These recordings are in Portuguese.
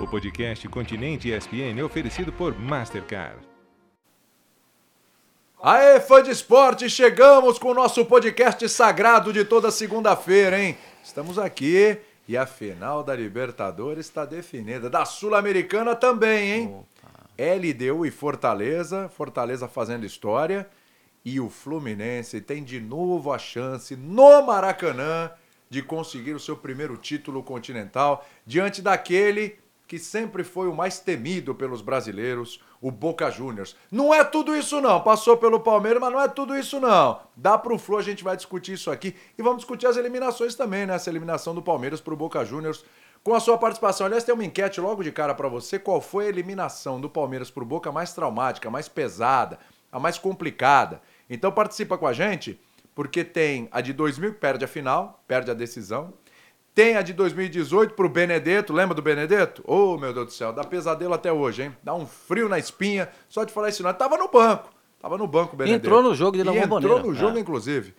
O podcast Continente ESPN é oferecido por Mastercard. Aê, fã de esporte, chegamos com o nosso podcast sagrado de toda segunda-feira, hein? Estamos aqui e a final da Libertadores está definida. Da Sul-Americana também, hein? Opa. LDU e Fortaleza, Fortaleza fazendo história. E o Fluminense tem de novo a chance no Maracanã de conseguir o seu primeiro título continental diante daquele que sempre foi o mais temido pelos brasileiros, o Boca Juniors. Não é tudo isso não, passou pelo Palmeiras, mas não é tudo isso não. Dá pro Flu, a gente vai discutir isso aqui e vamos discutir as eliminações também, né? Essa eliminação do Palmeiras pro Boca Juniors com a sua participação. Aliás, tem uma enquete logo de cara para você, qual foi a eliminação do Palmeiras pro Boca mais traumática, mais pesada, a mais complicada. Então participa com a gente, porque tem a de 2000 que perde a final, perde a decisão. Tem a de 2018 pro Benedetto, lembra do Benedetto? Ô, oh, meu Deus do céu, dá pesadelo até hoje, hein? Dá um frio na espinha, só de falar isso não. Tava no banco, tava no banco o Benedetto. Entrou no jogo de La Entrou no jogo, é. inclusive.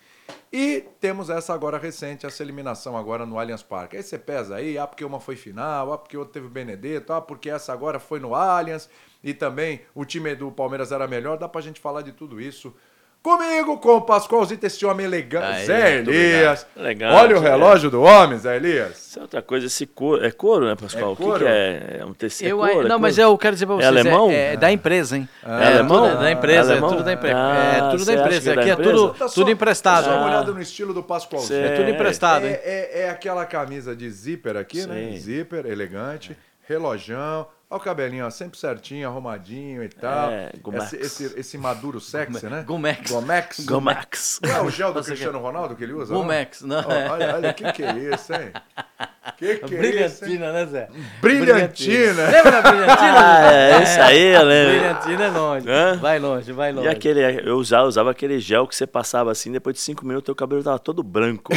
E temos essa agora recente, essa eliminação agora no Allianz Parque. Aí você pesa aí, ah, porque uma foi final, ah, porque outra teve o Benedetto, ah, porque essa agora foi no Allianz e também o time do Palmeiras era melhor. Dá pra gente falar de tudo isso Comigo, com o Pascoalzito, esse homem elegante. Zé Elias. Legal, Olha o relógio é. do homem, Zé Elias. Isso é outra coisa, esse couro. É couro, né, Pascoal? É couro? O que, que é? É um tecido? Eu, é couro, não, mas eu quero dizer pra é vocês. É alemão? É, da empresa, hein? É, alemão? É da empresa, é, tudo da empresa. Ah, é tudo da empresa. Aqui é tudo, tá tudo emprestado. Dá uma olhada no estilo do Pascoalzinho. É tudo emprestado, hein? É, aquela camisa de zíper aqui, né? Zíper, elegante, relojão Olha o cabelinho, ó, sempre certinho, arrumadinho e tal. É, Gomex. Esse, esse, esse maduro sexy, né? Gomex. Gomex. Gomex. Não é o gel do Cristiano Ronaldo que ele usa? Gomex, não? não é. Olha, olha, o que, que é isso, hein? Que que Brilhantina, é isso, né, Zé? Brilhantina. Lembra da brilhantina? ah, é, isso aí, eu lembro. Brilhantina é longe. Hã? Vai longe, vai longe. E aquele, eu usava, usava aquele gel que você passava assim, depois de cinco minutos, teu cabelo tava todo branco.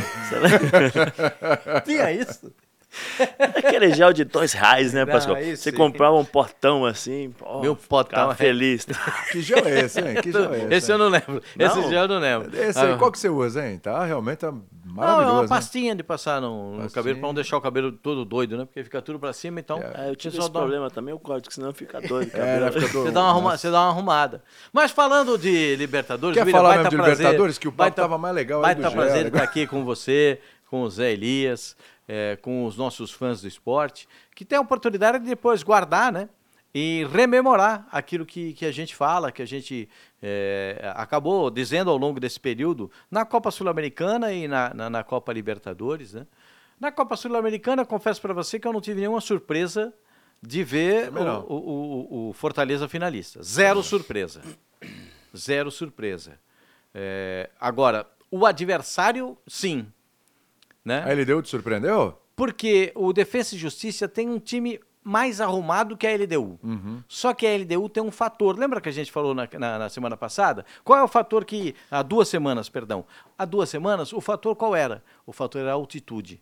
Tinha isso? Aquele gel de dois reais, né, Pascoal? Você sim. comprava um portão assim, meu potão é feliz. que gel é esse, hein? Que gel é esse? Esse eu não lembro. Não? Esse gel eu não lembro. Esse aí, ah. qual que você usa, hein? Tá realmente tá maravilhoso. Não, é uma pastinha de passar no, no cabelo para não deixar o cabelo todo doido, né? Porque fica tudo para cima, então. É, eu tive esse dá... problema também, o código, senão fica doido. É, fica você, dá uma arruma... você dá uma arrumada. Mas falando de Libertadores, Quer falar mesmo de prazer, Libertadores? Que o papo tava mais legal Vai estar prazer estar aqui com você, com o Zé Elias é, com os nossos fãs do esporte, que tem a oportunidade de depois guardar, né? E rememorar aquilo que, que a gente fala, que a gente é, acabou dizendo ao longo desse período na Copa Sul-Americana e na, na, na, Copa Libertadores. Né? Na Copa Sul-Americana, confesso para você que eu não tive nenhuma surpresa de ver o, o, o, Fortaleza finalista. Zero surpresa. Zero surpresa. É, agora, o adversário, sim. Né? A LDU te surpreendeu? Porque o Defesa e Justiça tem um time mais arrumado que a LDU. Uhum. Só que a LDU tem um fator. Lembra que a gente falou na, na, na, semana passada? Qual é o fator que. Há duas semanas, perdão. Há duas semanas, o fator qual era? O fator era a altitude.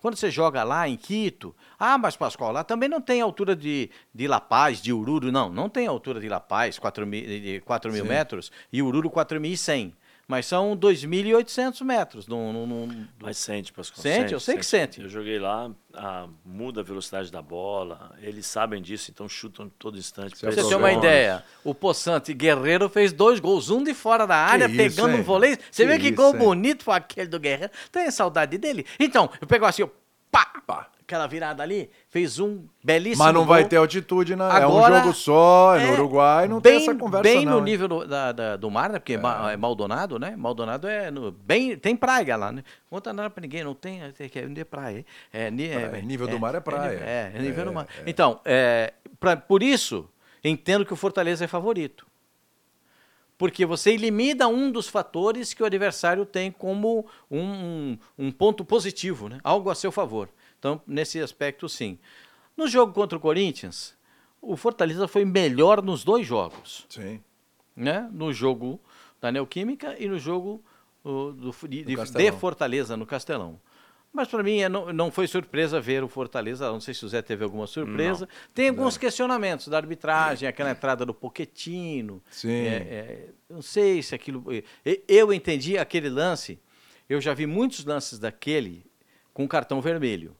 Quando você joga lá em Quito, ah, mas Pascoal, lá também não tem altura de, de La Paz, de Ururu, não, não tem altura de La Paz, 4 mil, 4 mil metros, e Ururu 4.100 mas são 2.800 metros. Num, num, num... Mas sente, Pascoal. Sente, sente, eu sei sente. que sente. Eu joguei lá, a, muda a velocidade da bola, eles sabem disso, então chutam todo instante. Pra você ter uma ideia, o Poçante Guerreiro fez dois gols, um de fora da área, que pegando isso, um vôlei. Você que vê que isso, gol hein? bonito foi aquele do Guerreiro. Tem saudade dele? Então, eu pego assim, pá, pá, aquela virada ali, fez um belíssimo Mas não gol. vai ter altitude, né? Agora, é um jogo só, é no Uruguai, não bem, tem essa conversa Bem não, no nível do, da, da, do mar, né? Porque é. é Maldonado, né? Maldonado é no, bem, tem praia lá, né? Não conta nada pra ninguém, não tem, tem que é praia. É, é, é, nível do mar é praia. É, é nível do mar. Então, é, pra, por isso, entendo que o Fortaleza é favorito porque você elimina um dos fatores que o adversário tem como um, um, ponto positivo, né? algo a seu favor. Então, nesse aspecto, sim. No jogo contra o Corinthians, o Fortaleza foi melhor nos dois jogos. Sim. Né? No jogo da Neoquímica e no jogo uh, do, de, de, Fortaleza, no Castelão. Mas para mim é, não, não foi surpresa ver o Fortaleza. Não sei se o Zé teve alguma surpresa. Não, Tem alguns não. questionamentos da arbitragem, aquela entrada do Poquetino. Sim. É, é, não sei se aquilo. Eu entendi aquele lance. Eu já vi muitos lances daquele com cartão vermelho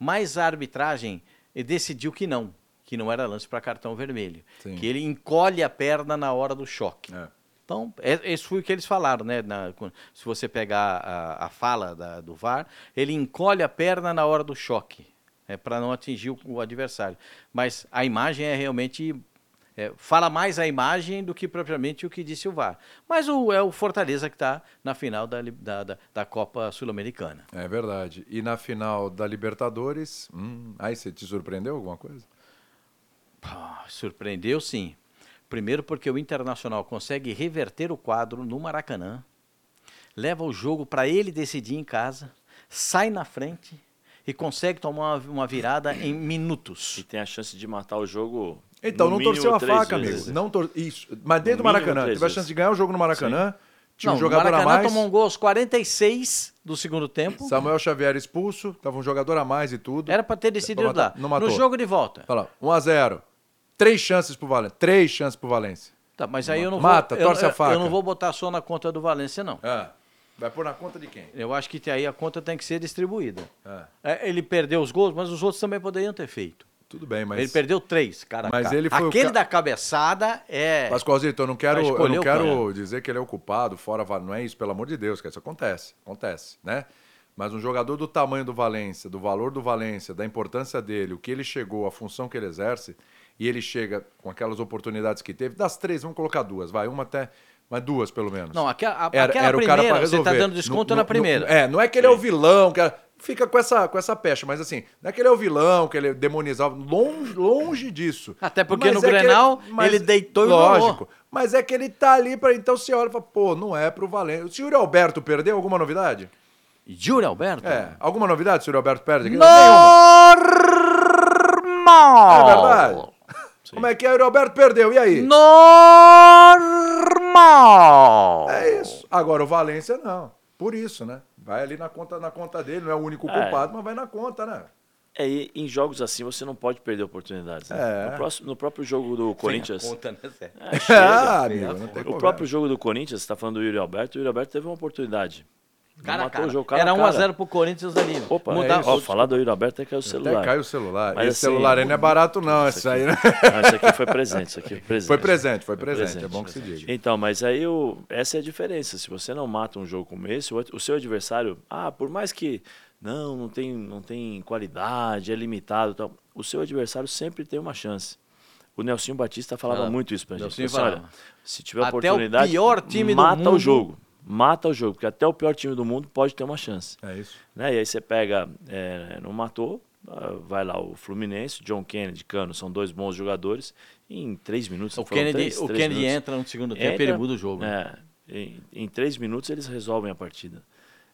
mas a arbitragem decidiu que não, que não era lance para cartão vermelho, Sim. que ele encolhe a perna na hora do choque. É. Então, é- esse foi o que eles falaram, né? na- se você pegar a, a fala da- do VAR, ele encolhe a perna na hora do choque, é, para não atingir o, o adversário. Mas a imagem é realmente. É, fala mais a imagem do que propriamente o que disse o VAR. Mas o, é o Fortaleza que está na final da, da, da, Copa Sul-Americana. É verdade. E na final da Libertadores, hum, aí você te surpreendeu alguma coisa? Surpreendeu sim. Primeiro porque o Internacional consegue reverter o quadro no Maracanã, leva o jogo para ele decidir em casa, sai na frente e consegue tomar uma, uma virada em E minutos. tem a chance de matar o jogo. Então, no não mínimo torceu a faca, vezes. amigo. Não tor... Isso. Mas dentro do No mínimo Maracanã, teve a vezes. chance de ganhar o jogo no Maracanã. Tinha Não, um jogador o Maracanã a mais. tomou um gol aos 46 do segundo tempo. Samuel Xavier expulso, tava um jogador a mais e tudo. Era para ter decidido lá. não matou. No jogo de volta. Olha lá, 1x0. Três chances pro Valência. Três chances pro Valência. Tá, mas aí eu não Mata, vou. eu- torce a eu, faca. Eu não vou botar só na conta do Valência, não. É. Vai pôr na conta de quem? Eu acho que aí a conta tem que ser distribuída. É. É, ele perdeu os gols, mas os outros também poderiam ter feito. Tudo bem, mas. Ele perdeu três, cara. Mas cara. ele foi Aquele ca- da cabeçada é. Pascoalzito, eu não quero, eu não quero dizer que ele é o culpado, fora não é isso, pelo amor de Deus, que isso acontece, acontece, né? Mas um jogador do tamanho do Valência, do valor do Valência, da importância dele, o que ele chegou, a função que ele exerce, e ele chega com aquelas oportunidades que teve, das três, vamos colocar duas, vai, uma até, mas duas pelo menos. Não, aquela, a- era, aquela era o cara primeira, pra você resolver. tá dando desconto No- na no- primeira. no- é, não é que ele é o vilão, que era- fica com essa, com essa pecha, mas assim, não é que ele é o vilão, que ele demonizava, longe, longe disso. Até porque Mas no é Grenal, ele deitou e Lógico. Mas é que ele tá ali para então você olha e fala, pô, não é pro Valência. O senhor Alberto perdeu alguma novidade? Júlio Alberto? É, alguma novidade, senhor Alberto perde? Normal! É verdade. Como é que é? O Alberto perdeu, e aí? Normal! É isso. Agora o Valência não. Por isso, né? Vai ali na conta, na conta dele, não é o único É. culpado, mas vai na conta, né? É, e em jogos assim você não pode perder oportunidades. né? É. No, próximo- no próprio jogo do Corinthians. Conta, né, Zé? É, chega. Ah, amigo, O próprio jogo do Corinthians, você está falando do Yuri Alberto, o Yuri Alberto teve uma oportunidade. Cara, a matou cara. o jogo cara Era a cara. 1x0 pro Corinthians ali. Opa, Mudar- é isso. Ó, falar do Yuri Alberto até caiu o celular. Até cai o celular. Mas Esse assim, celular aí não é barato, não, esse aí, né? Não, isso aqui foi presente, isso aqui foi presente. Foi presente, foi presente, é bom que se diga. Então, mas aí o, essa é a diferença. Se você não mata um jogo como esse, o, o seu adversário, ah, por mais que não, não tem, não tem qualidade, é limitado, e tal, o seu adversário sempre tem uma chance. O Nelson Batista falava Fala. muito isso pra gente. Nelsinho assim, olha, se tiver Até o oportunidade, pior time do mata mundo- o jogo. Mata o jogo, porque até o pior time do mundo pode ter uma chance. É isso. Né? E aí você pega, é, não matou, ah, vai lá o Fluminense, John Kennedy, Cano, são dois bons jogadores. E em três minutos, O falou, Kennedy, três- o três Kennedy minutos, entra no segundo tempo e entra, ele muda o jogo. É, em, em três minutos eles resolvem a partida.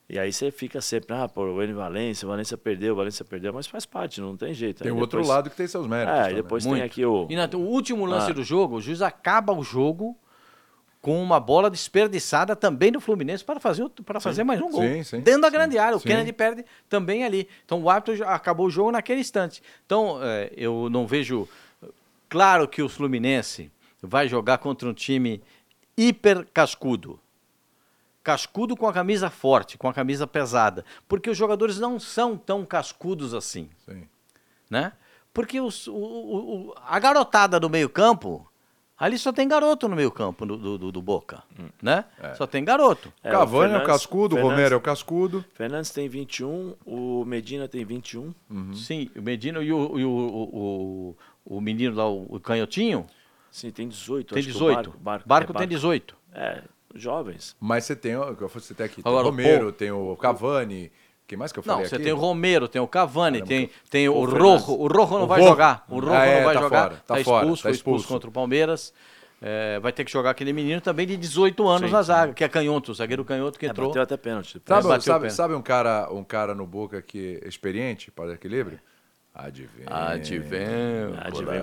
E aí você fica sempre, ah, pô, o N Valência, o Valência perdeu, o Valência perdeu, mas faz parte, não tem jeito. Tem Aí o outro depois- lado que tem seus méritos. É, e também. depois Muito. tem aqui o. E na- o último lance Ah. do jogo, o juiz acaba o jogo com uma bola desperdiçada também do Fluminense para fazer, para fazer mais um gol. Sim, sim, dentro da sim, grande área. O. Kennedy perde também ali. Então o árbitro acabou o jogo naquele instante. Então é, eu não vejo. Claro que o Fluminense vai jogar contra um time hiper cascudo. Cascudo com a camisa forte, com a camisa pesada. Porque os jogadores não são tão cascudos assim Sim. né? Porque os- o, o- a garotada do meio campo, ali só tem garoto no meio campo do, do, do- Boca, né? Só tem garoto. É, Cavani é o cascudo, o Fernandes- Romero é o cascudo. Fernandes tem 21, o Medina tem 21. Uhum. Sim, o Medina e o, e o, o, o- o menino lá, o, o canhotinho, Sim, tem 18. tem acho que o 18. Barco, barco, Barco é, tem 18. É, jovens. Mas você tem, você tem aqui, tem Agora, o Romero, pô. tem o Cavani. Quem mais que eu Não, falei você aqui? tem o Romero, tem o Cavani, tem, tem o Pô, Rojo. O Rojo não O vai Rojo. jogar. O Rojo Ah, é, não vai tá jogar. fora, tá tá fora, expulso, tá foi expulso expulso. contra o Palmeiras. É, vai ter que jogar aquele menino também de 18 anos Sim, na sim. zaga, que é canhoto, o zagueiro canhoto que É, entrou. bateu até pênalti. Sabe, bateu o sabe, pé. sabe um, cara, um cara no Boca que é experiente para equilíbrio?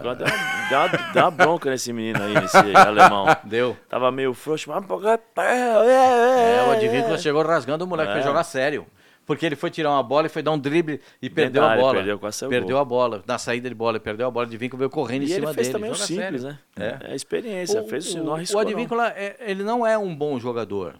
Uma- deu, uma- deu uma bronca nesse menino aí, nesse alemão. Deu. Tava meio frouxo, mas... É, o Advíncula chegou rasgando o moleque É. foi jogar sério. Porque ele foi tirar uma bola e foi dar um drible e perdeu da a bola. perdeu, quase Perdeu gol. a bola. Na saída de bola, ele perdeu a bola. O Advíncula veio correndo em E cima ele fez dele. também o simples, sério. né? É, a experiência, fez o, não o, o não. Advíncula, é- ele não é um bom jogador.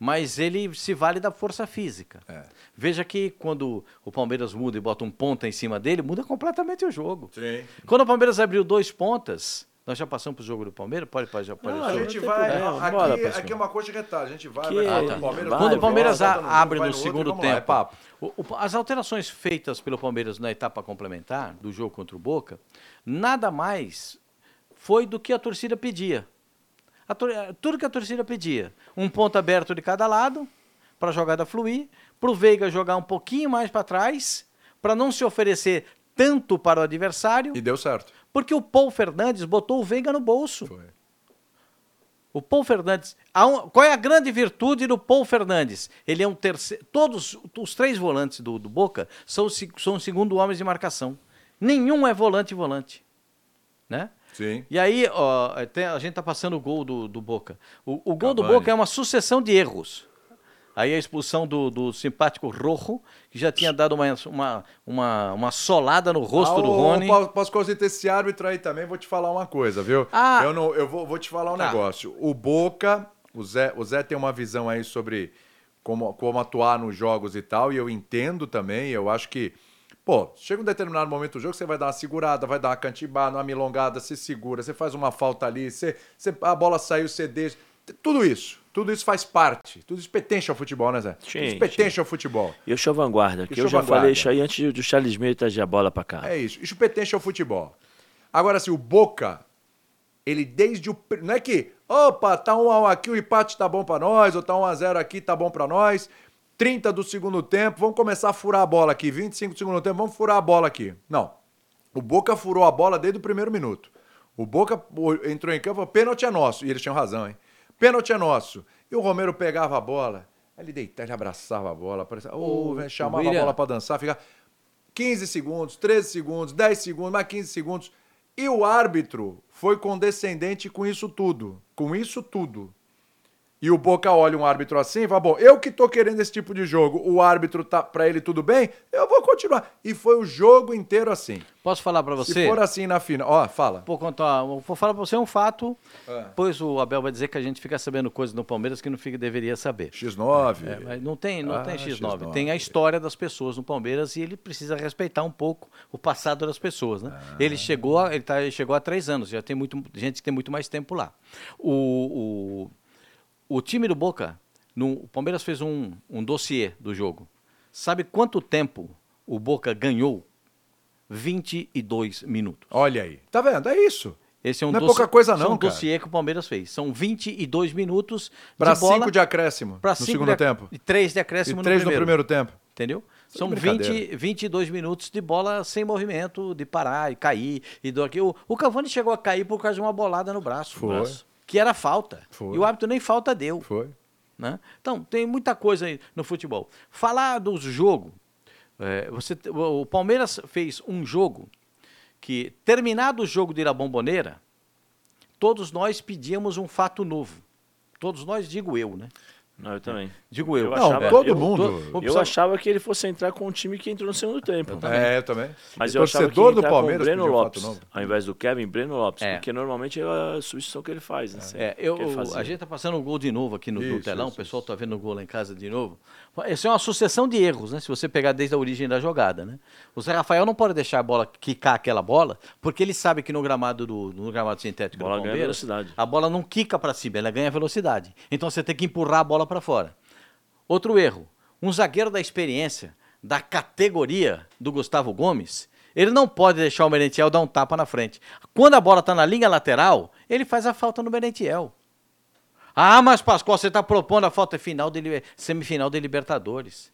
mas ele se vale da força física. É. Veja que quando o Palmeiras muda e bota um ponta em cima dele, muda completamente o jogo. Sim. Quando o Palmeiras abriu dois pontas, nós já passamos pro jogo do Palmeiras? Pode, pode, já pode. Não, a gente vai. aqui, bora, aqui é uma coisa de retalho. A gente vai, Que- vai Ah, o tá. Palmeiras Vai, Quando o Palmeiras volta abre vai no outro, segundo lá, é tempo, papo. o- o- as alterações feitas pelo Palmeiras na etapa complementar do jogo contra o Boca, nada mais foi do que a torcida pedia. A tor- eh, tudo que a torcida pedia. Um ponto aberto de cada lado, para a jogada fluir, para o Veiga jogar um pouquinho mais para trás, para não se oferecer tanto para o adversário, E deu certo. Porque o Paul Fernandes botou o Veiga no bolso. Foi. O Paul Fernandes. um- qual é a grande virtude do Paul Fernandes? Ele é um terceiro. Todos os três volantes do, do Boca são, são segundo homens de marcação. Nenhum é volante volante. Né? Sim. E aí, ó, tem- a gente tá passando o gol do, do Boca. O, o gol do Cavani. Boca é uma sucessão de erros. Aí a expulsão do, do simpático Rojo, que já tinha dado uma, uma, uma, uma solada no rosto Ah, do Rony. Posso, posso considerar esse árbitro aí também, vou te falar uma coisa, viu? Ah. eu não, eu vou, vou te falar um Tá. negócio. O Boca, o Zé, o Zé tem uma visão aí sobre como, como atuar nos jogos e tal, e eu entendo também, eu acho que, pô, chega um determinado momento do jogo, você vai dar uma segurada, vai dar uma cantibada, uma milongada, você segura, você faz uma falta ali, você, você- a bola saiu, você deixa. Tudo isso, tudo isso faz parte. Tudo isso pertence ao futebol, né, Zé? Tudo isso Sim, pertence ao futebol. E o show vanguarda, que o eu já vanguarda. falei isso aí antes do Charles Meio trazer a bola pra cá. É isso. Isso pertence ao futebol. Agora, assim, o Boca, ele desde o. Não é que, opa, tá um a um aqui, o empate tá bom pra nós, ou tá um a zero aqui, tá bom pra nós. 30 do segundo tempo, vamos começar a furar a bola aqui. 25 do segundo tempo, vamos furar a bola aqui. Não. O Boca furou a bola desde o primeiro minuto. O Boca o- entrou em campo, falou, pênalti é nosso. E eles tinham razão, hein? Pênalti é nosso. E o Romero pegava a bola, ele deitava, ele abraçava a bola, parecia, oh, velho, chamava William. a bola pra dançar, ficava 15 segundos, 13 segundos, 10 segundos, mais 15 segundos. E o árbitro foi condescendente com isso tudo. Com isso tudo. E o Boca olha um árbitro assim e fala: Bom, eu que tô querendo esse tipo de jogo, o árbitro tá pra ele tudo bem, eu vou continuar. E foi o jogo inteiro assim. Posso falar para Se você? for assim na final. Ó, fala. Vou contar, vou falar para você um fato, É. pois o Abel vai dizer que a gente fica sabendo coisas no Palmeiras que não fica, deveria saber. X9. É, mas não tem, não Ah, tem X9. X9. Tem a história das pessoas no Palmeiras e ele precisa respeitar um pouco o passado das pessoas, né? Ah. Ele chegou, ele, tá, ele chegou há três anos, já tem muito, gente que tem muito mais tempo lá. O, o, o time do Boca, no, o Palmeiras fez um, um dossiê do jogo. Sabe quanto tempo o Boca ganhou? 22 minutos. Olha aí. Tá vendo? É isso. Esse é um Não é dossiê- pouca coisa esse é não, um cara. dossiê que o Palmeiras fez. São 22 minutos bola 5 de acréscimo pra no segundo de tempo. E 3 de E acréscimo 3 no no primeiro. primeiro tempo. Entendeu? São brincadeira. 20, 22 minutos de bola sem movimento, de parar e cair. E do aqui. O, o Cavani chegou a cair por causa de uma bolada no braço. Foi. no braço, que era falta. Foi. E o árbitro nem falta deu. Foi. né? Então, tem muita coisa aí no futebol. Falar do jogo. é, você, o Palmeiras fez um jogo que, terminado o jogo de La Bombonera, todos nós pedíamos um fato novo. Todos nós, digo eu, né? Não, eu também. Digo eu. Eu Não, achava- todo eu- mundo. tô- Eu achava que ele fosse entrar com o time que entrou no segundo tempo. É, eu também. Mas E eu achava que ia do Palmeiras com o Breno um Lopes, ao invés do Kevin, Breno Lopes, É. porque normalmente é a substituição que ele faz. Né? É, eu, a gente tá passando o gol de novo aqui no, no Isso, telão, isso, o pessoal tá vendo o gol lá em casa de novo. Isso é uma sucessão de erros, né? Se você pegar desde a origem da jogada, né? O Zé Rafael não pode deixar a bola quicar aquela bola, porque ele sabe que no gramado do no gramado sintético Bola do ganha Palmeiras, velocidade. a bola não quica para cima, ela ganha velocidade. Então você tem que empurrar a bola para fora. Outro erro, um zagueiro da experiência, da categoria do Gustavo Gomes, ele não pode deixar o Merentiel dar um tapa na frente. Quando a bola está na linha lateral, ele faz a falta no Merentiel. Ah, mas Pascoal, você está propondo a falta final de, semifinal de Libertadores.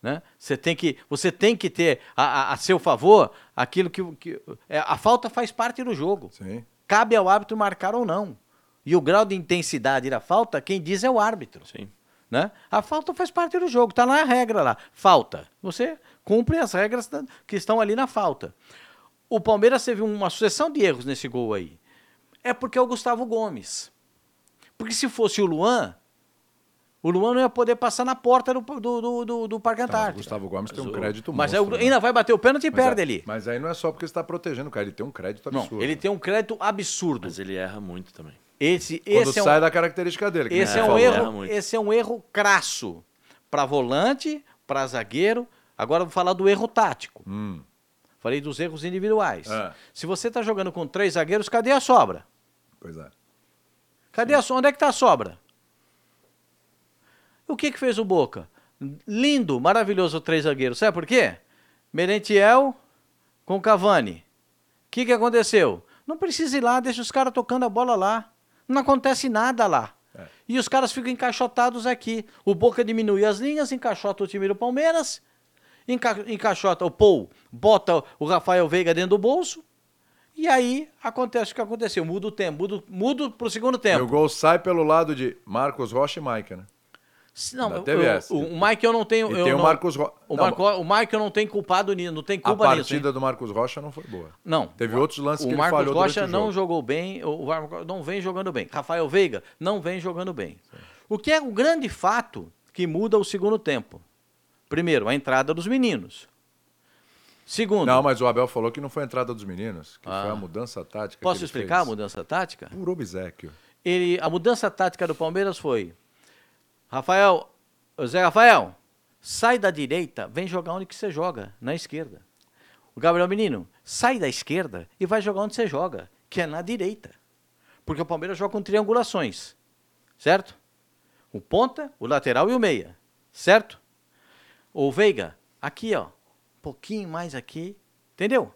Né? Você, tem que, você tem que ter a, a- a seu favor aquilo que. que é, a falta faz parte do jogo. Sim. Cabe ao árbitro marcar ou não. E o grau de intensidade da falta, quem diz é o árbitro. Sim. Né? A falta faz parte do jogo, está na regra lá. Falta. Você cumpre as regras que estão ali na falta. O Palmeiras teve uma sucessão de erros nesse gol aí. É porque é o Gustavo Gomes. Porque se fosse o Luan, o Luan não ia poder passar na porta do, do, do, do, do Parque Tá, mas o Antártico. Gustavo Gomes tem um Mas crédito Mas é monstro, o- né? ainda vai bater o pênalti e Mas perde é- ali. Mas aí não é só porque você está protegendo o cara, ele tem um crédito Não, absurdo. ele tem um crédito absurdo. Mas ele erra muito também. Esse, Quando esse é sai um, da característica dele. esse é um erro, muito. esse é um erro crasso para volante, para zagueiro. Agora eu vou falar do erro tático. Hum. Falei dos erros individuais. É. Se você está jogando com três zagueiros, cadê a sobra? Pois é. Cadê a sobra? Onde é que está a sobra? O que que fez o Boca? Lindo, maravilhoso três zagueiros. Sabe por quê? Merentiel com Cavani. O que que aconteceu? Não precisa ir lá, deixa os caras tocando a bola lá. Não acontece nada lá. É. E os caras ficam encaixotados aqui. O Boca diminui as linhas, encaixota o time do Palmeiras, enca encaixota o Paul, bota o Rafael Veiga dentro do bolso. E aí acontece o que aconteceu. Muda o tempo, muda, muda pro segundo E tempo. o gol sai pelo lado de Marcos Rocha e Maica, né? Não, teve essa. o, o Mike eu não tenho. E eu tem o não- Marcos Rocha. O, Marco, o Mike eu não tenho culpado nisso, não tem A culpa nisso. hein? partida do Marcos Rocha não foi boa. Não. Teve outros lances o que ele Marcos falhou Rocha o não jogo. jogou bem, o Marcos não vem jogando bem. Rafael Veiga não vem jogando bem. O que é o grande fato que muda o segundo tempo? Primeiro, a entrada dos meninos. Segundo, Não, mas o Abel falou que não foi a entrada dos meninos, que Ah. foi a mudança tática. posso ele explicar fez. a mudança tática? Puro obsequio. Ele, a mudança tática do Palmeiras foi: Rafael, Zé Rafael, sai da direita, vem jogar onde que você joga, na esquerda. O Gabriel Menino, sai da esquerda e vai jogar onde você joga, que é na direita. Porque o Palmeiras joga com triangulações, certo? O ponta, o lateral e o meia, certo? O Veiga, aqui ó, um pouquinho mais aqui, entendeu?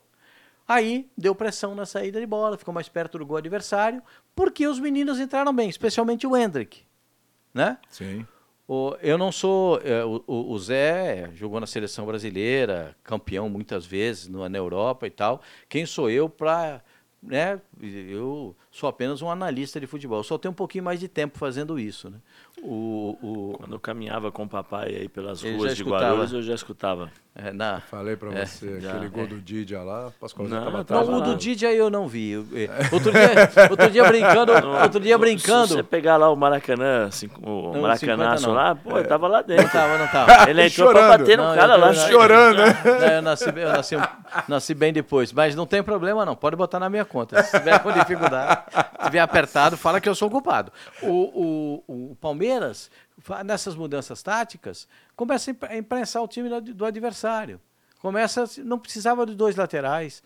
Aí deu pressão na saída de bola, ficou mais perto do gol adversário, porque os meninos entraram bem, especialmente o Hendrick, né? Sim. O- eu não sou. é, o, o- Zé jogou na seleção brasileira, campeão muitas vezes no- na Europa e tal. Quem sou eu para. Né? Eu sou apenas um analista de futebol. Eu só tenho um pouquinho mais de tempo fazendo isso. Né? O, o- Quando eu caminhava com o papai aí pelas ruas de. Guarulhos, eu já escutava. É, na, Falei pra É, você, já, aquele gol é. do Didia lá, Pascoal Não, tava atrás. não, o do. Didia eu não vi. Eu- é, Outro dia, outro dia brincando, outro dia Se brincando. você pegar lá o Maracanã, cinco- o Não, Maracanaço 50 não. lá, pô, ele tava lá dentro. Não tava, não tava. Ele entrou Chorando. pra bater no Não, cara eu- lá. eu- Chorando, né? Eu nasci, bem- eu nasci, nasci bem depois, mas não tem problema não, pode botar na minha conta. Se tiver com dificuldade, se tiver apertado, fala que eu sou o culpado. O, o, o Palmeiras, nessas mudanças táticas, começa a impre- a imprensar o time do, adversário. Começa, não precisava de dois laterais.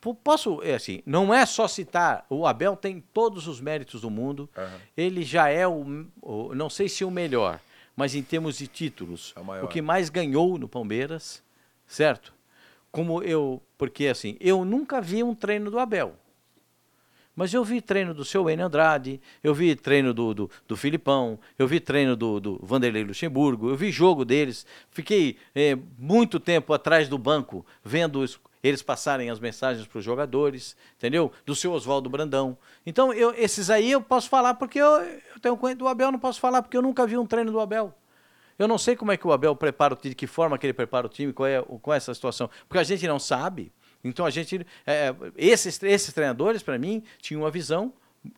Po- Posso, é assim, não é só citar, o Abel tem todos os méritos do mundo, ele já é o, o- não sei se o melhor, mas em termos de títulos, É o maior. que mais ganhou no Palmeiras, certo? Como eu, porque assim, eu nunca vi um treino do Abel. Mas eu vi treino do seu Enio Andrade, eu vi treino do, do, do Filipão, eu vi treino do, do Vanderlei Luxemburgo, eu vi jogo deles. Fiquei eh, muito tempo atrás do banco vendo os- eles passarem as mensagens para os jogadores, entendeu? Do seu Oswaldo Brandão. Então, eu, esses aí eu posso falar porque eu, eu tenho conhecimento do Abel, não posso falar porque eu nunca vi um treino do Abel. Eu não sei como é que o Abel prepara o time, de que forma que ele prepara o time, qual é, qual é essa situação. Porque a gente não sabe. Então a gente. é, esses, esses treinadores, para mim, tinham uma visão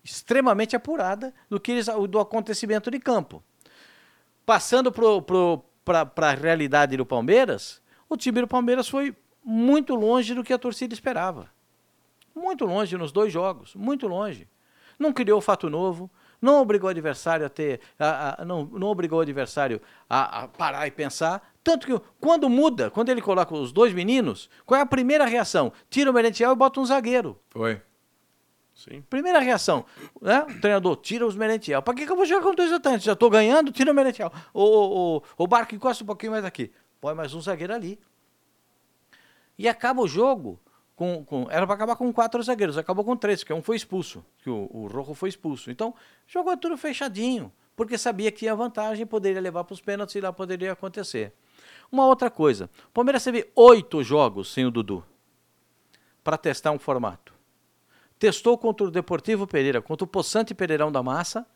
extremamente apurada do, que eles, do acontecimento de campo. Passando para a realidade do Palmeiras, o time do Palmeiras foi muito longe do que a torcida esperava. Muito longe nos dois jogos, muito longe. Não criou fato novo, não obrigou o adversário a ter, a- a- não, não obrigou o adversário a, a parar e pensar. Tanto que quando muda, quando ele coloca os dois meninos, qual é a primeira reação? Tira o Merentiel e bota um zagueiro. Foi. Sim. Primeira reação, né? O treinador tira os Merentiel. Pra que, que eu vou jogar com dois atacantes? Já tô ganhando, tira o Merentiel. O, o, o, o Barco encosta um pouquinho mais aqui. Põe mais um zagueiro ali. E acaba o jogo com. com era para acabar com quatro zagueiros, acabou com três, porque um foi expulso, que o, o Rojo foi expulso. Então, jogou tudo fechadinho, porque sabia que tinha vantagem, poderia levar para os pênaltis e lá poderia acontecer. Uma outra coisa: o Palmeiras teve oito jogos sem o Dudu para testar um formato. Testou contra o Deportivo Pereira, contra o Poçante Pereirão da Massa,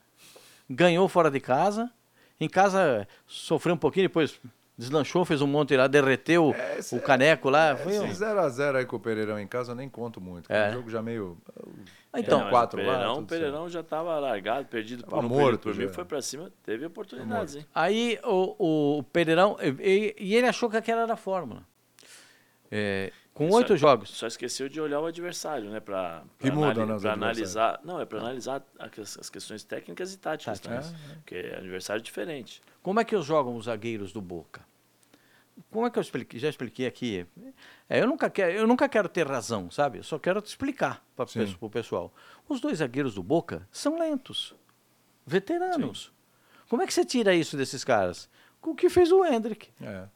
ganhou fora de casa. Em casa sofreu um pouquinho, depois deslanchou, fez um monte lá, derreteu esse o caneco lá. Foi um- Esse 0x0 aí com o Pereirão em casa eu nem conto muito. É. É. Um jogo já meio. Então, É, mas quatro o lá, Pereirão, tudo o Pereirão já tava largado, perdido Tava morto por mim, foi pra cima, teve oportunidades, hein? Aí o, o Pereirão, e, e ele achou que aquela era a fórmula. É, Com Só- oito jogos. Só esqueceu de olhar o adversário, né? Pra, Que pra, muda, né, analisar. Não, é para analisar as, as questões técnicas e táticas Tática. também. Porque é adversário diferente. Como é que jogam os zagueiros do Boca? Como é que eu expliquei? Já expliquei aqui. É, eu, nunca quero, eu nunca quero ter razão, sabe? Eu só quero te explicar para Sim. o pessoal. Os dois zagueiros do Boca são lentos, veteranos. Como é que você tira isso desses caras? Com o que fez o Hendrick. É.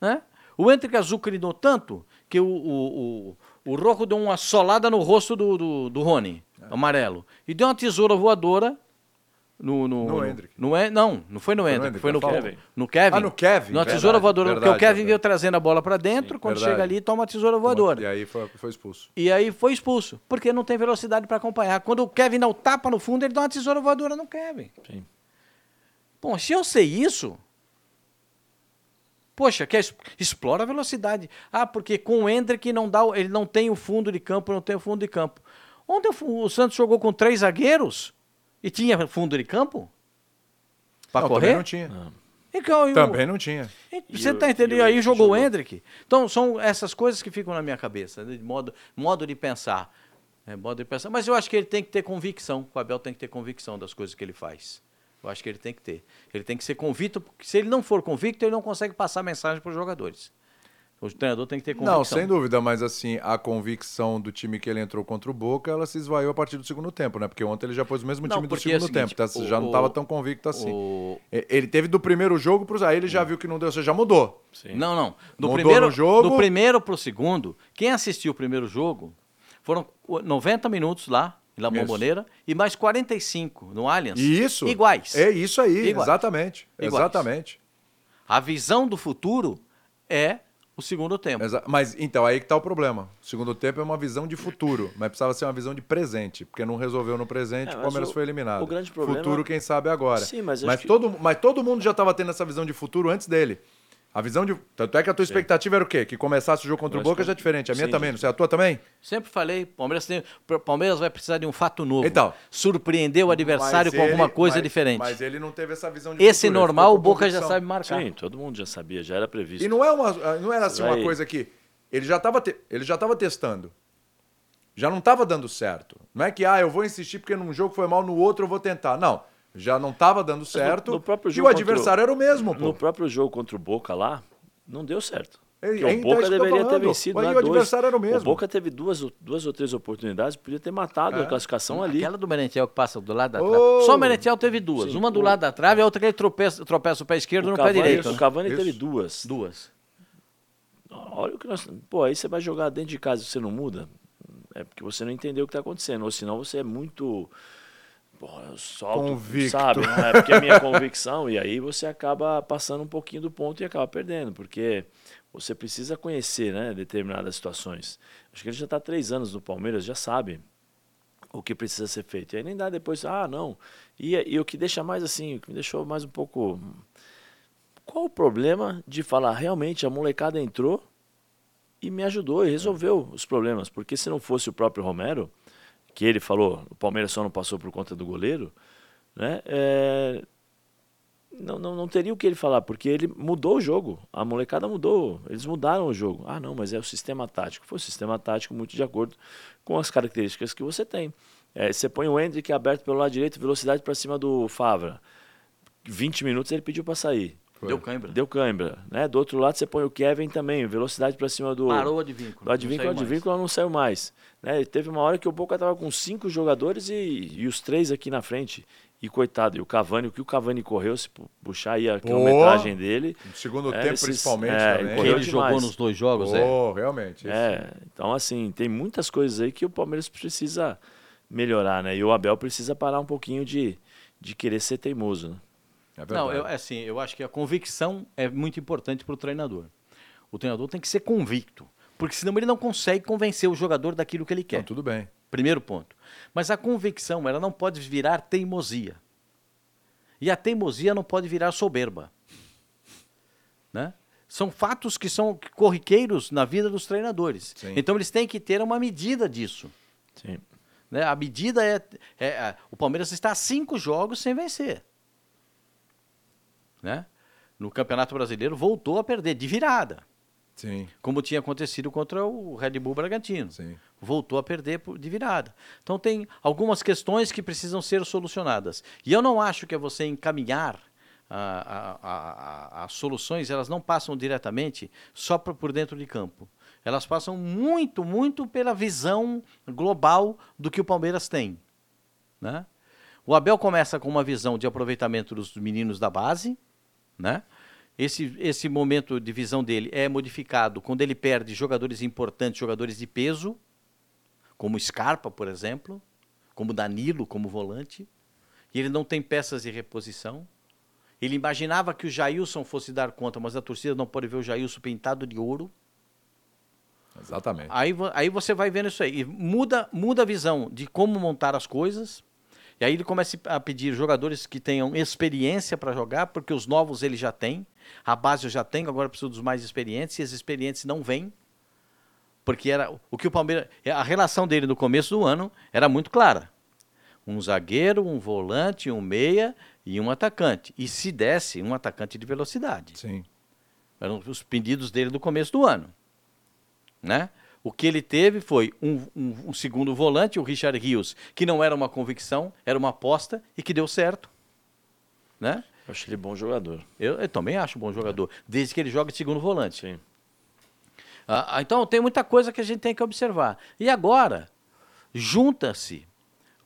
Né? O Hendrick azucrinou tanto que o, o, o, o Rocco deu uma solada no rosto do, do, do Rony, amarelo. E deu uma tesoura voadora no. No, No Hendrick. no En- não, não foi no Foi no Hendrick, foi no na falta. Kevin. No Kevin. Ah, no Kevin, Uma verdade, tesoura voadora. verdade, porque o Kevin veio trazendo a bola para dentro, quando verdade. chega ali, toma a tesoura voadora. E aí foi, foi expulso. E aí foi expulso, porque não tem velocidade para acompanhar. Quando o Kevin dá o tapa no fundo, ele dá uma tesoura voadora no Kevin. Sim. Bom, se eu sei isso, poxa, quer explora a velocidade. Ah, porque com o Hendrick não dá, ele não tem o fundo de campo, não tem o fundo de campo. Ontem o o Santos jogou com três zagueiros e tinha fundo de campo para não, correr. também não tinha. Não. Então, eu- Também não tinha. Você o- tá e entendendo? Aí jogou o. Hendrick. Então, são essas coisas que ficam na minha cabeça, né, de modo, modo de pensar. É, modo de pensar. Mas eu acho que ele tem que ter convicção. O Abel tem que ter convicção das coisas que ele faz. Eu acho que ele tem que ter. Ele tem que ser convicto, porque se ele não for convicto, ele não consegue passar mensagem para os jogadores. O treinador tem que ter convicção. Não, sem dúvida, mas assim, a convicção do time que ele entrou contra o Boca, ela se esvaiu a partir do segundo tempo, né? Porque ontem ele já pôs o mesmo Não, time do é o segundo seguinte, tempo, tá? o- já não o- estava tão convicto assim. O- Ele teve do primeiro jogo pro aí ele já viu que não deu, você já mudou. Sim. Não, não. Do Mudou primeiro, no jogo. do primeiro pro segundo, quem assistiu o primeiro jogo foram 90 minutos lá, La Isso. Bombonera, e mais 45 no Allianz. Isso. Iguais. É isso aí, Iguais. exatamente. Iguais. Exatamente. A visão do futuro é o segundo tempo. Exa- Mas então, aí que tá o problema. O segundo tempo é uma visão de futuro, mas precisava ser uma visão de presente, porque não resolveu no presente, É, o Palmeiras o- foi eliminado. o grande problema- Futuro, quem sabe agora. Sim, mas mas, acho que- todo, mas todo mundo já estava tendo essa visão de futuro antes dele. A visão de. Tanto é que a tua expectativa era o quê? Que começasse o jogo contra o Boca que- já é diferente. A minha sim, também, sim. não sei. A tua também? Sempre falei, Palmeiras, tem, Palmeiras vai precisar de um fato novo. Então. Surpreender o adversário Mas com alguma ele- coisa mas- diferente. Mas ele não teve essa visão de Esse futuro, normal, o Boca já sabe marcar. Sim, todo mundo já sabia, já era previsto. E não, é uma, não era assim Vai- uma coisa que. Ele já estava ele já tava testando. Já não estava dando certo. Não é que, ah, eu vou insistir porque num jogo foi mal, no outro eu vou tentar. Não. Já não estava dando certo. no próprio e jogo o contra o- adversário era o mesmo, pô. No próprio jogo contra o Boca lá, não deu certo. É, Porque é, o então é Boca isso tô deveria ter vencido Mas o dois. adversário era o mesmo. Boca teve duas, ou- duas ou três oportunidades, podia ter matado É. a classificação ali. Aquela do Merentiel que passa do lado da Oh! trave. Só o Merentiel teve duas. Sim, uma do o- lado da trave e a outra que ele tropeça, tropeça o pé esquerdo O no Cavani, pé direito. o né? Cavani Isso. teve duas. Duas. Olha o que nós. Pô, aí você vai jogar dentro de casa e você não muda. É porque você não entendeu o que está acontecendo. Ou senão você é muito. Pô, eu solto, Convicto. sabe? Não é porque é minha convicção. E aí você acaba passando um pouquinho do ponto e acaba perdendo. Porque você precisa conhecer né, determinadas situações. Acho que ele já está três anos no Palmeiras, já sabe o que precisa ser feito. E aí nem dá depois, ah, não. E, e o que deixa mais assim, o que me deixou mais um pouco. Qual o problema de falar realmente a molecada entrou e me ajudou e resolveu os problemas? Porque se não fosse o próprio Romero, que ele falou, o Palmeiras só não passou por conta do goleiro, né? é, não, não, não teria o que ele falar, porque ele mudou o jogo. A molecada mudou, eles mudaram o jogo. Ah, não, mas é o sistema tático. Foi o sistema tático muito de acordo com as características que você tem. É, você põe o Hendrick aberto pelo lado direito, velocidade para cima do Favra. 20 minutos ele pediu para sair. Deu cãibra. Deu cãibra, né? Do outro lado você põe o Kevin também, velocidade para cima do Parou de vínculo. do advínculo, o advínculo não saiu mais, né? E teve uma hora que o Boca tava com cinco jogadores e, e os três aqui na frente. E coitado, e o Cavani, o que o Cavani correu, se pu- puxar aí a quilometragem dele, No segundo É, tempo, esses- principalmente, é, também. Que ele demais. jogou nos dois jogos, é. Oh, realmente. é, então assim, tem muitas coisas aí que o Palmeiras precisa melhorar, né? E o Abel precisa parar um pouquinho de, de querer ser teimoso, né? É verdade. Não, eu, assim, eu acho que a convicção é muito importante para o treinador. O treinador tem que ser convicto, porque senão ele não consegue convencer o jogador daquilo que ele quer. Não, tudo bem. Primeiro ponto. Mas a convicção, ela não pode virar teimosia. E a teimosia não pode virar soberba. Né? São fatos que são corriqueiros na vida dos treinadores. Sim. Então eles têm que ter uma medida disso. Sim. né? A medida é, é- é- O Palmeiras está a cinco jogos sem vencer. Né? No Campeonato Brasileiro voltou a perder de virada. Sim, como tinha acontecido contra o Red Bull Bragantino. sim. Voltou a perder de virada. Então tem algumas questões que precisam ser solucionadas. E eu não acho que é você encaminhar a- a- a- a- as soluções, elas não passam diretamente só por, por dentro de campo. Elas passam muito, muito pela visão global do que o Palmeiras tem. Né? O Abel começa com uma visão de aproveitamento dos meninos da base, né? Esse, esse momento de visão dele é modificado quando ele perde jogadores importantes, jogadores de peso, como Scarpa, por exemplo, como Danilo, como volante, e ele não tem peças de reposição. Ele imaginava que o Jailson fosse dar conta, mas a torcida não pode ver o Jailson pintado de ouro. Exatamente. Aí, aí você vai vendo isso aí. E muda, muda a visão de como montar as coisas. E aí ele começa a pedir jogadores que tenham experiência para jogar, porque os novos ele já tem. A base eu já tenho, agora eu preciso dos mais experientes. E esses experientes não vêm. Porque era o que o Palmeiras. A relação dele no começo do ano era muito clara. Um zagueiro, um volante, um meia e um atacante. E se desse, um atacante de velocidade. Sim. Eram os pedidos dele do começo do ano. Né? O que ele teve foi um, um- um segundo volante, o Richard Rios, que não era uma convicção, era uma aposta e que deu certo. Né? Eu acho ele bom jogador. Eu, eu também acho bom jogador, desde que ele jogue de segundo volante. Sim. Ah, ah, então tem muita coisa que a gente tem que observar. E agora, junta-se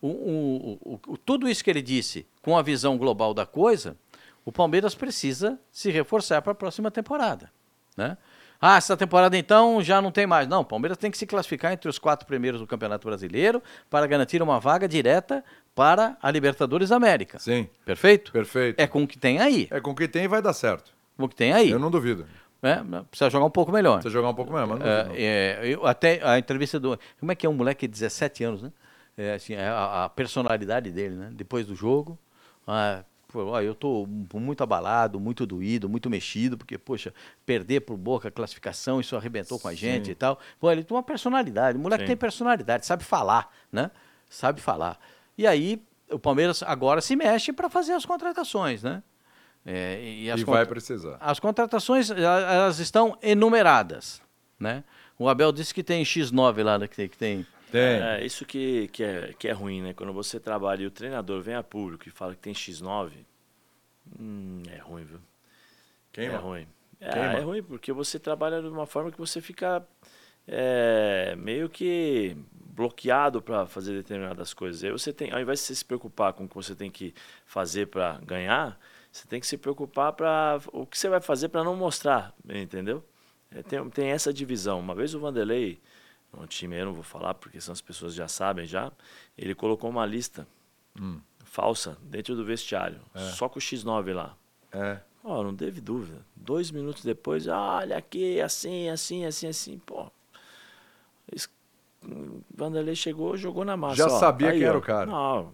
o- o- o- tudo isso que ele disse com a visão global da coisa, o Palmeiras precisa se reforçar para a próxima temporada. Né? Ah, essa temporada então já não tem mais. Não, o Palmeiras tem que se classificar entre os quatro primeiros do Campeonato Brasileiro para garantir uma vaga direta para a Libertadores América. Sim. Perfeito? Perfeito. É com o que tem aí. É com o que tem e vai dar certo. Com o que tem aí. Eu não duvido. né? Precisa jogar um pouco melhor. Você jogar um pouco mesmo, mas não É, duvido. é, eu até a entrevista do. Como é que é um moleque de 17 anos, né? É, assim, é a, a personalidade dele, né? Depois do jogo. Pô, ó, eu tô muito abalado, muito doído, muito mexido, porque, poxa, perder por boca a classificação, isso arrebentou com a gente Sim. e tal. Pô, ele tem uma personalidade. O moleque Sim. tem personalidade, sabe falar, né? Sabe falar. E aí, o Palmeiras agora se mexe para fazer as contratações, né? É, e E vai precisar. as contratações, elas estão enumeradas, né? O Abel disse que tem X9 lá, né, que tem, que tem Tem. É, isso que, que, é, que é ruim, né? Quando você trabalha e o treinador vem a público e fala que tem X9, hum, é ruim, viu? Queima. É ruim. É, Queima. é ruim porque você trabalha de uma forma que você fica é, meio que bloqueado para fazer determinadas coisas. Aí você tem, ao invés de você se preocupar com o que você tem que fazer para ganhar, você tem que se preocupar para o que você vai fazer para não mostrar, entendeu? É, tem, tem essa divisão. Uma vez o Vanderlei, um time aí eu não vou falar porque são as pessoas já sabem já, ele colocou uma lista Hum. falsa dentro do vestiário, só com o X9 lá. É. Ó, não teve dúvida. Dois minutos depois, "Ah, olha aqui, assim, assim, assim, assim. Pô, esse Vanderlei chegou, jogou na massa. Já ó, sabia tá aí, quem era o cara. Não,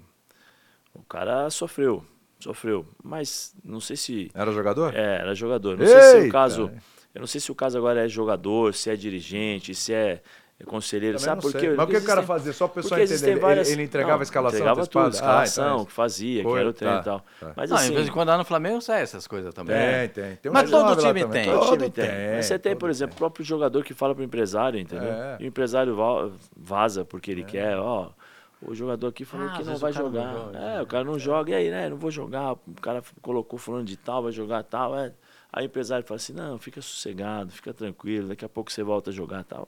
o cara sofreu, sofreu. Mas não sei se Era jogador? é, era jogador. Não sei se Eita! o caso, eu não sei se o caso agora é jogador, se é dirigente, se é é conselheiro, Também sabe não por sei. quê? Mas o Porque que o cara existem- fazia? Só o pessoal porque entender. existem Ele, várias- ele entregava Não, a escalação entregava tudo, escalação, Ah, então é que fazia, Foi, que era o treino tá, e tal. tá. Mas Não, assim, em vez em quando lá no Flamengo sai essas coisas também. Tem, tem. tem um Mas todo time tem. Todo Todo time tem. Mas você tem, por exemplo, o próprio jogador que fala pro empresário, entendeu? É. E o empresário va- vaza porque ele quer, ó. O jogador aqui falou Ah, que não vai o cara não jogar. joga, é, o cara não joga. E aí, né? Não vou jogar. O cara colocou fulano de tal, vai jogar tal. É. Aí o empresário fala assim, não, fica sossegado, fica tranquilo, daqui a pouco você volta a jogar tal.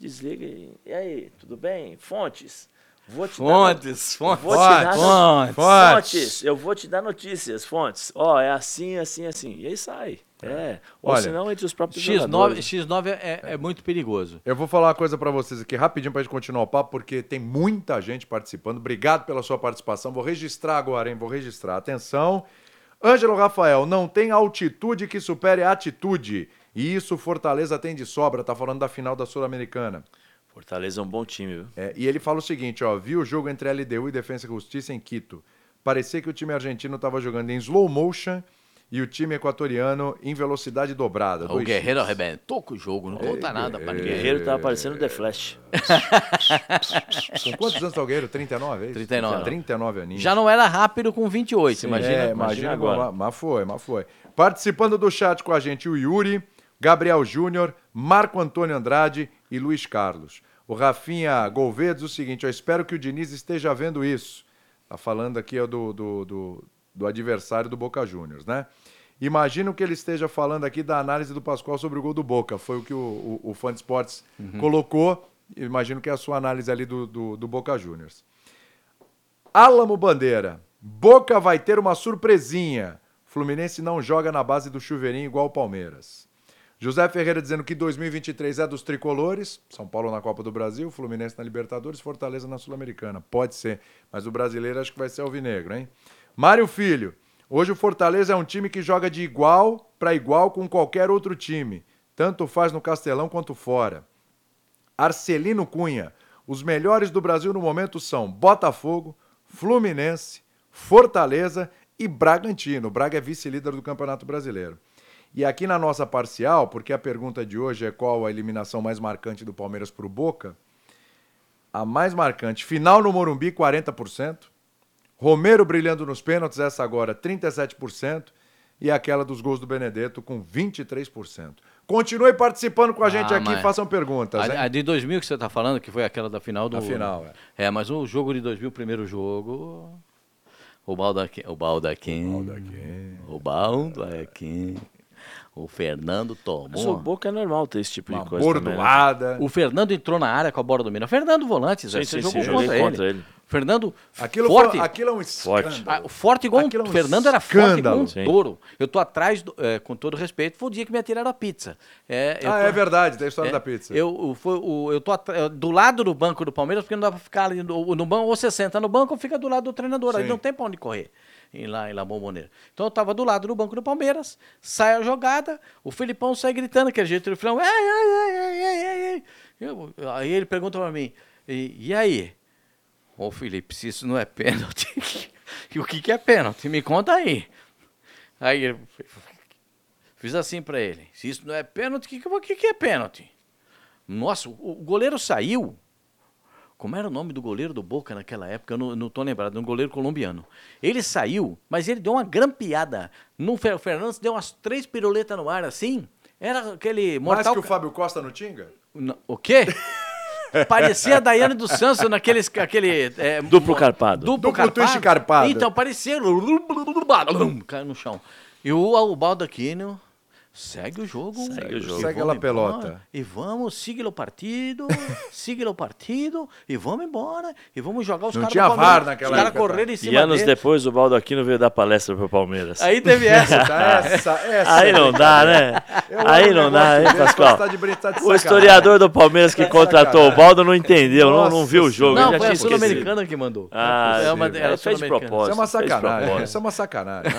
Desliga e. E aí, tudo bem? Fontes. Vou te dar no- Fontes, fontes, Vou te dar no- fontes. Fontes, eu vou te dar notícias, fontes. Ó, é assim, assim, assim. E aí sai. É. Ou Olha, se não, entre os próprios X9, jogadores. X9 é, é muito perigoso. Eu vou falar uma coisa pra vocês aqui rapidinho pra gente continuar o papo, porque tem muita gente participando. Obrigado pela sua participação. Vou registrar agora, hein? Vou registrar. Atenção. Ângelo Rafael, não tem altitude que supere a atitude. E isso Fortaleza tem de sobra. Tá falando da final da Sul-Americana. Fortaleza é um bom time, viu? É, e ele fala o seguinte, ó, viu o jogo entre LDU e Defensa e Justiça em Quito. Parecia que o time argentino estava jogando em slow motion e o time equatoriano em velocidade dobrada. O Guerreiro X. arrebentou com o jogo, não conta nada pra O ninguém. Guerreiro tava parecendo The Flash. Com quantos anos tá o Guerreiro? 39, é isso? 39. 39 aninhos. Já não era rápido com 28, imagina. é, imagina imagina agora. Mas foi, mas foi. Participando do chat com a gente, o Yuri. Gabriel Júnior, Marco Antônio Andrade e Luiz Carlos. O Rafinha Gouveia diz o seguinte: eu espero que o Diniz esteja vendo isso. Tá falando aqui ó, do, do, do, do adversário do Boca Juniors, né? Imagino que ele esteja falando aqui da análise do Pascoal sobre o gol do Boca. Foi o que o, o, o Fã de Esportes colocou. Imagino que é a sua análise ali do, do, do Boca Juniors. Álamo Bandeira. Boca vai ter uma surpresinha. Fluminense não joga na base do chuveirinho igual o Palmeiras. José Ferreira dizendo que 2023 é dos tricolores. São Paulo na Copa do Brasil, Fluminense na Libertadores, Fortaleza na Sul-Americana. Pode ser, mas o brasileiro acho que vai ser alvinegro, hein? Mário Filho. Hoje o Fortaleza é um time que joga de igual para igual com qualquer outro time. Tanto faz no Castelão quanto fora. Arcelino Cunha. Os melhores do Brasil no momento são Botafogo, Fluminense, Fortaleza e Bragantino. O Braga é vice-líder do Campeonato Brasileiro. E aqui na nossa parcial, porque a pergunta de hoje é qual a eliminação mais marcante do Palmeiras para o Boca, a mais marcante, final no Morumbi, 40%. Romero brilhando nos pênaltis, essa agora, 37%. E aquela dos gols do Benedetto com 23%. Continue participando com a gente Ah, aqui mas- façam perguntas. A, a de 2000 que você está falando, que foi aquela da final do. A final, é. É, mas o jogo de 2000, o primeiro jogo. O Baldaquim. O Baldaquim. O Baldaquim. O Fernando Mas o tomou. Boca é normal ter esse tipo Uma de coisa também, né? bordoada. O Fernando entrou na área com a bola dominada. Fernando Volante, Zé, Sim, você sim, jogou sim, contra, joguei ele. contra ele. Fernando Aquilo, forte. foi, aquilo é um Forte. escândalo. Ah, forte igual um, Aquilo é um Fernando era forte igual um touro. Eu tô atrás, do- é, com todo respeito, foi o dia que me atiraram a pizza. É, eu Ah, tô- é verdade, tem a história é, da pizza. Eu, o- foi, o- eu tô atra- eu- do lado do banco do Palmeiras, porque não dá pra ficar ali no, no banco, ou você senta no banco ou fica do lado do treinador. Aí Sim. não tem pra onde correr. Em lá em La Bombonera. Então eu tava do lado do banco do Palmeiras, sai a jogada, o Filipão sai gritando, aquele jeito, ei, ei. Eu- Aí ele pergunta pra mim, e, e aí? Ô Felipe, se isso não é pênalti, o que, que é pênalti? Me conta aí. Aí eu fiz assim pra ele: se isso não é pênalti, o que, que, que, que é pênalti? Nossa, o, o goleiro saiu. Como era o nome do goleiro do Boca naquela época? Eu não, não tô lembrado, um goleiro colombiano. Ele saiu, mas ele deu uma grampeada. No Fer- o Fernandes deu umas três piruletas no ar assim. Era aquele Mais mortal. que o Fábio Costa no Tinga? Não, O quê? parecia a Daiane dos Santos naqueles aquele é, Duplo carpado. Duplo, Duplo twist carpado. Então parecia caiu no chão. E o, o Baldaquino segue o jogo. Segue o jogo. Segue a pelota. embora, E vamos, siga o partido, siga o partido, e vamos embora, e vamos jogar os Não caras tinha do Palmeiras. VAR naquela Os época, tá? em cima E anos dele. depois o Baldo Aquino veio dar palestra pro Palmeiras. Aí teve essa. Essa, essa. Aí não dá, né? Eu Aí não dá, hein, Pascoal? tá de tá de O historiador do Palmeiras que contratou o Baldo não entendeu, não, não viu o jogo. Não, foi a tinha. Sul-Americana que mandou. Ah, é uma, era É, fez de Sul-Americana. propósito. Isso é uma Fez de sacanagem. Isso é uma sacanagem.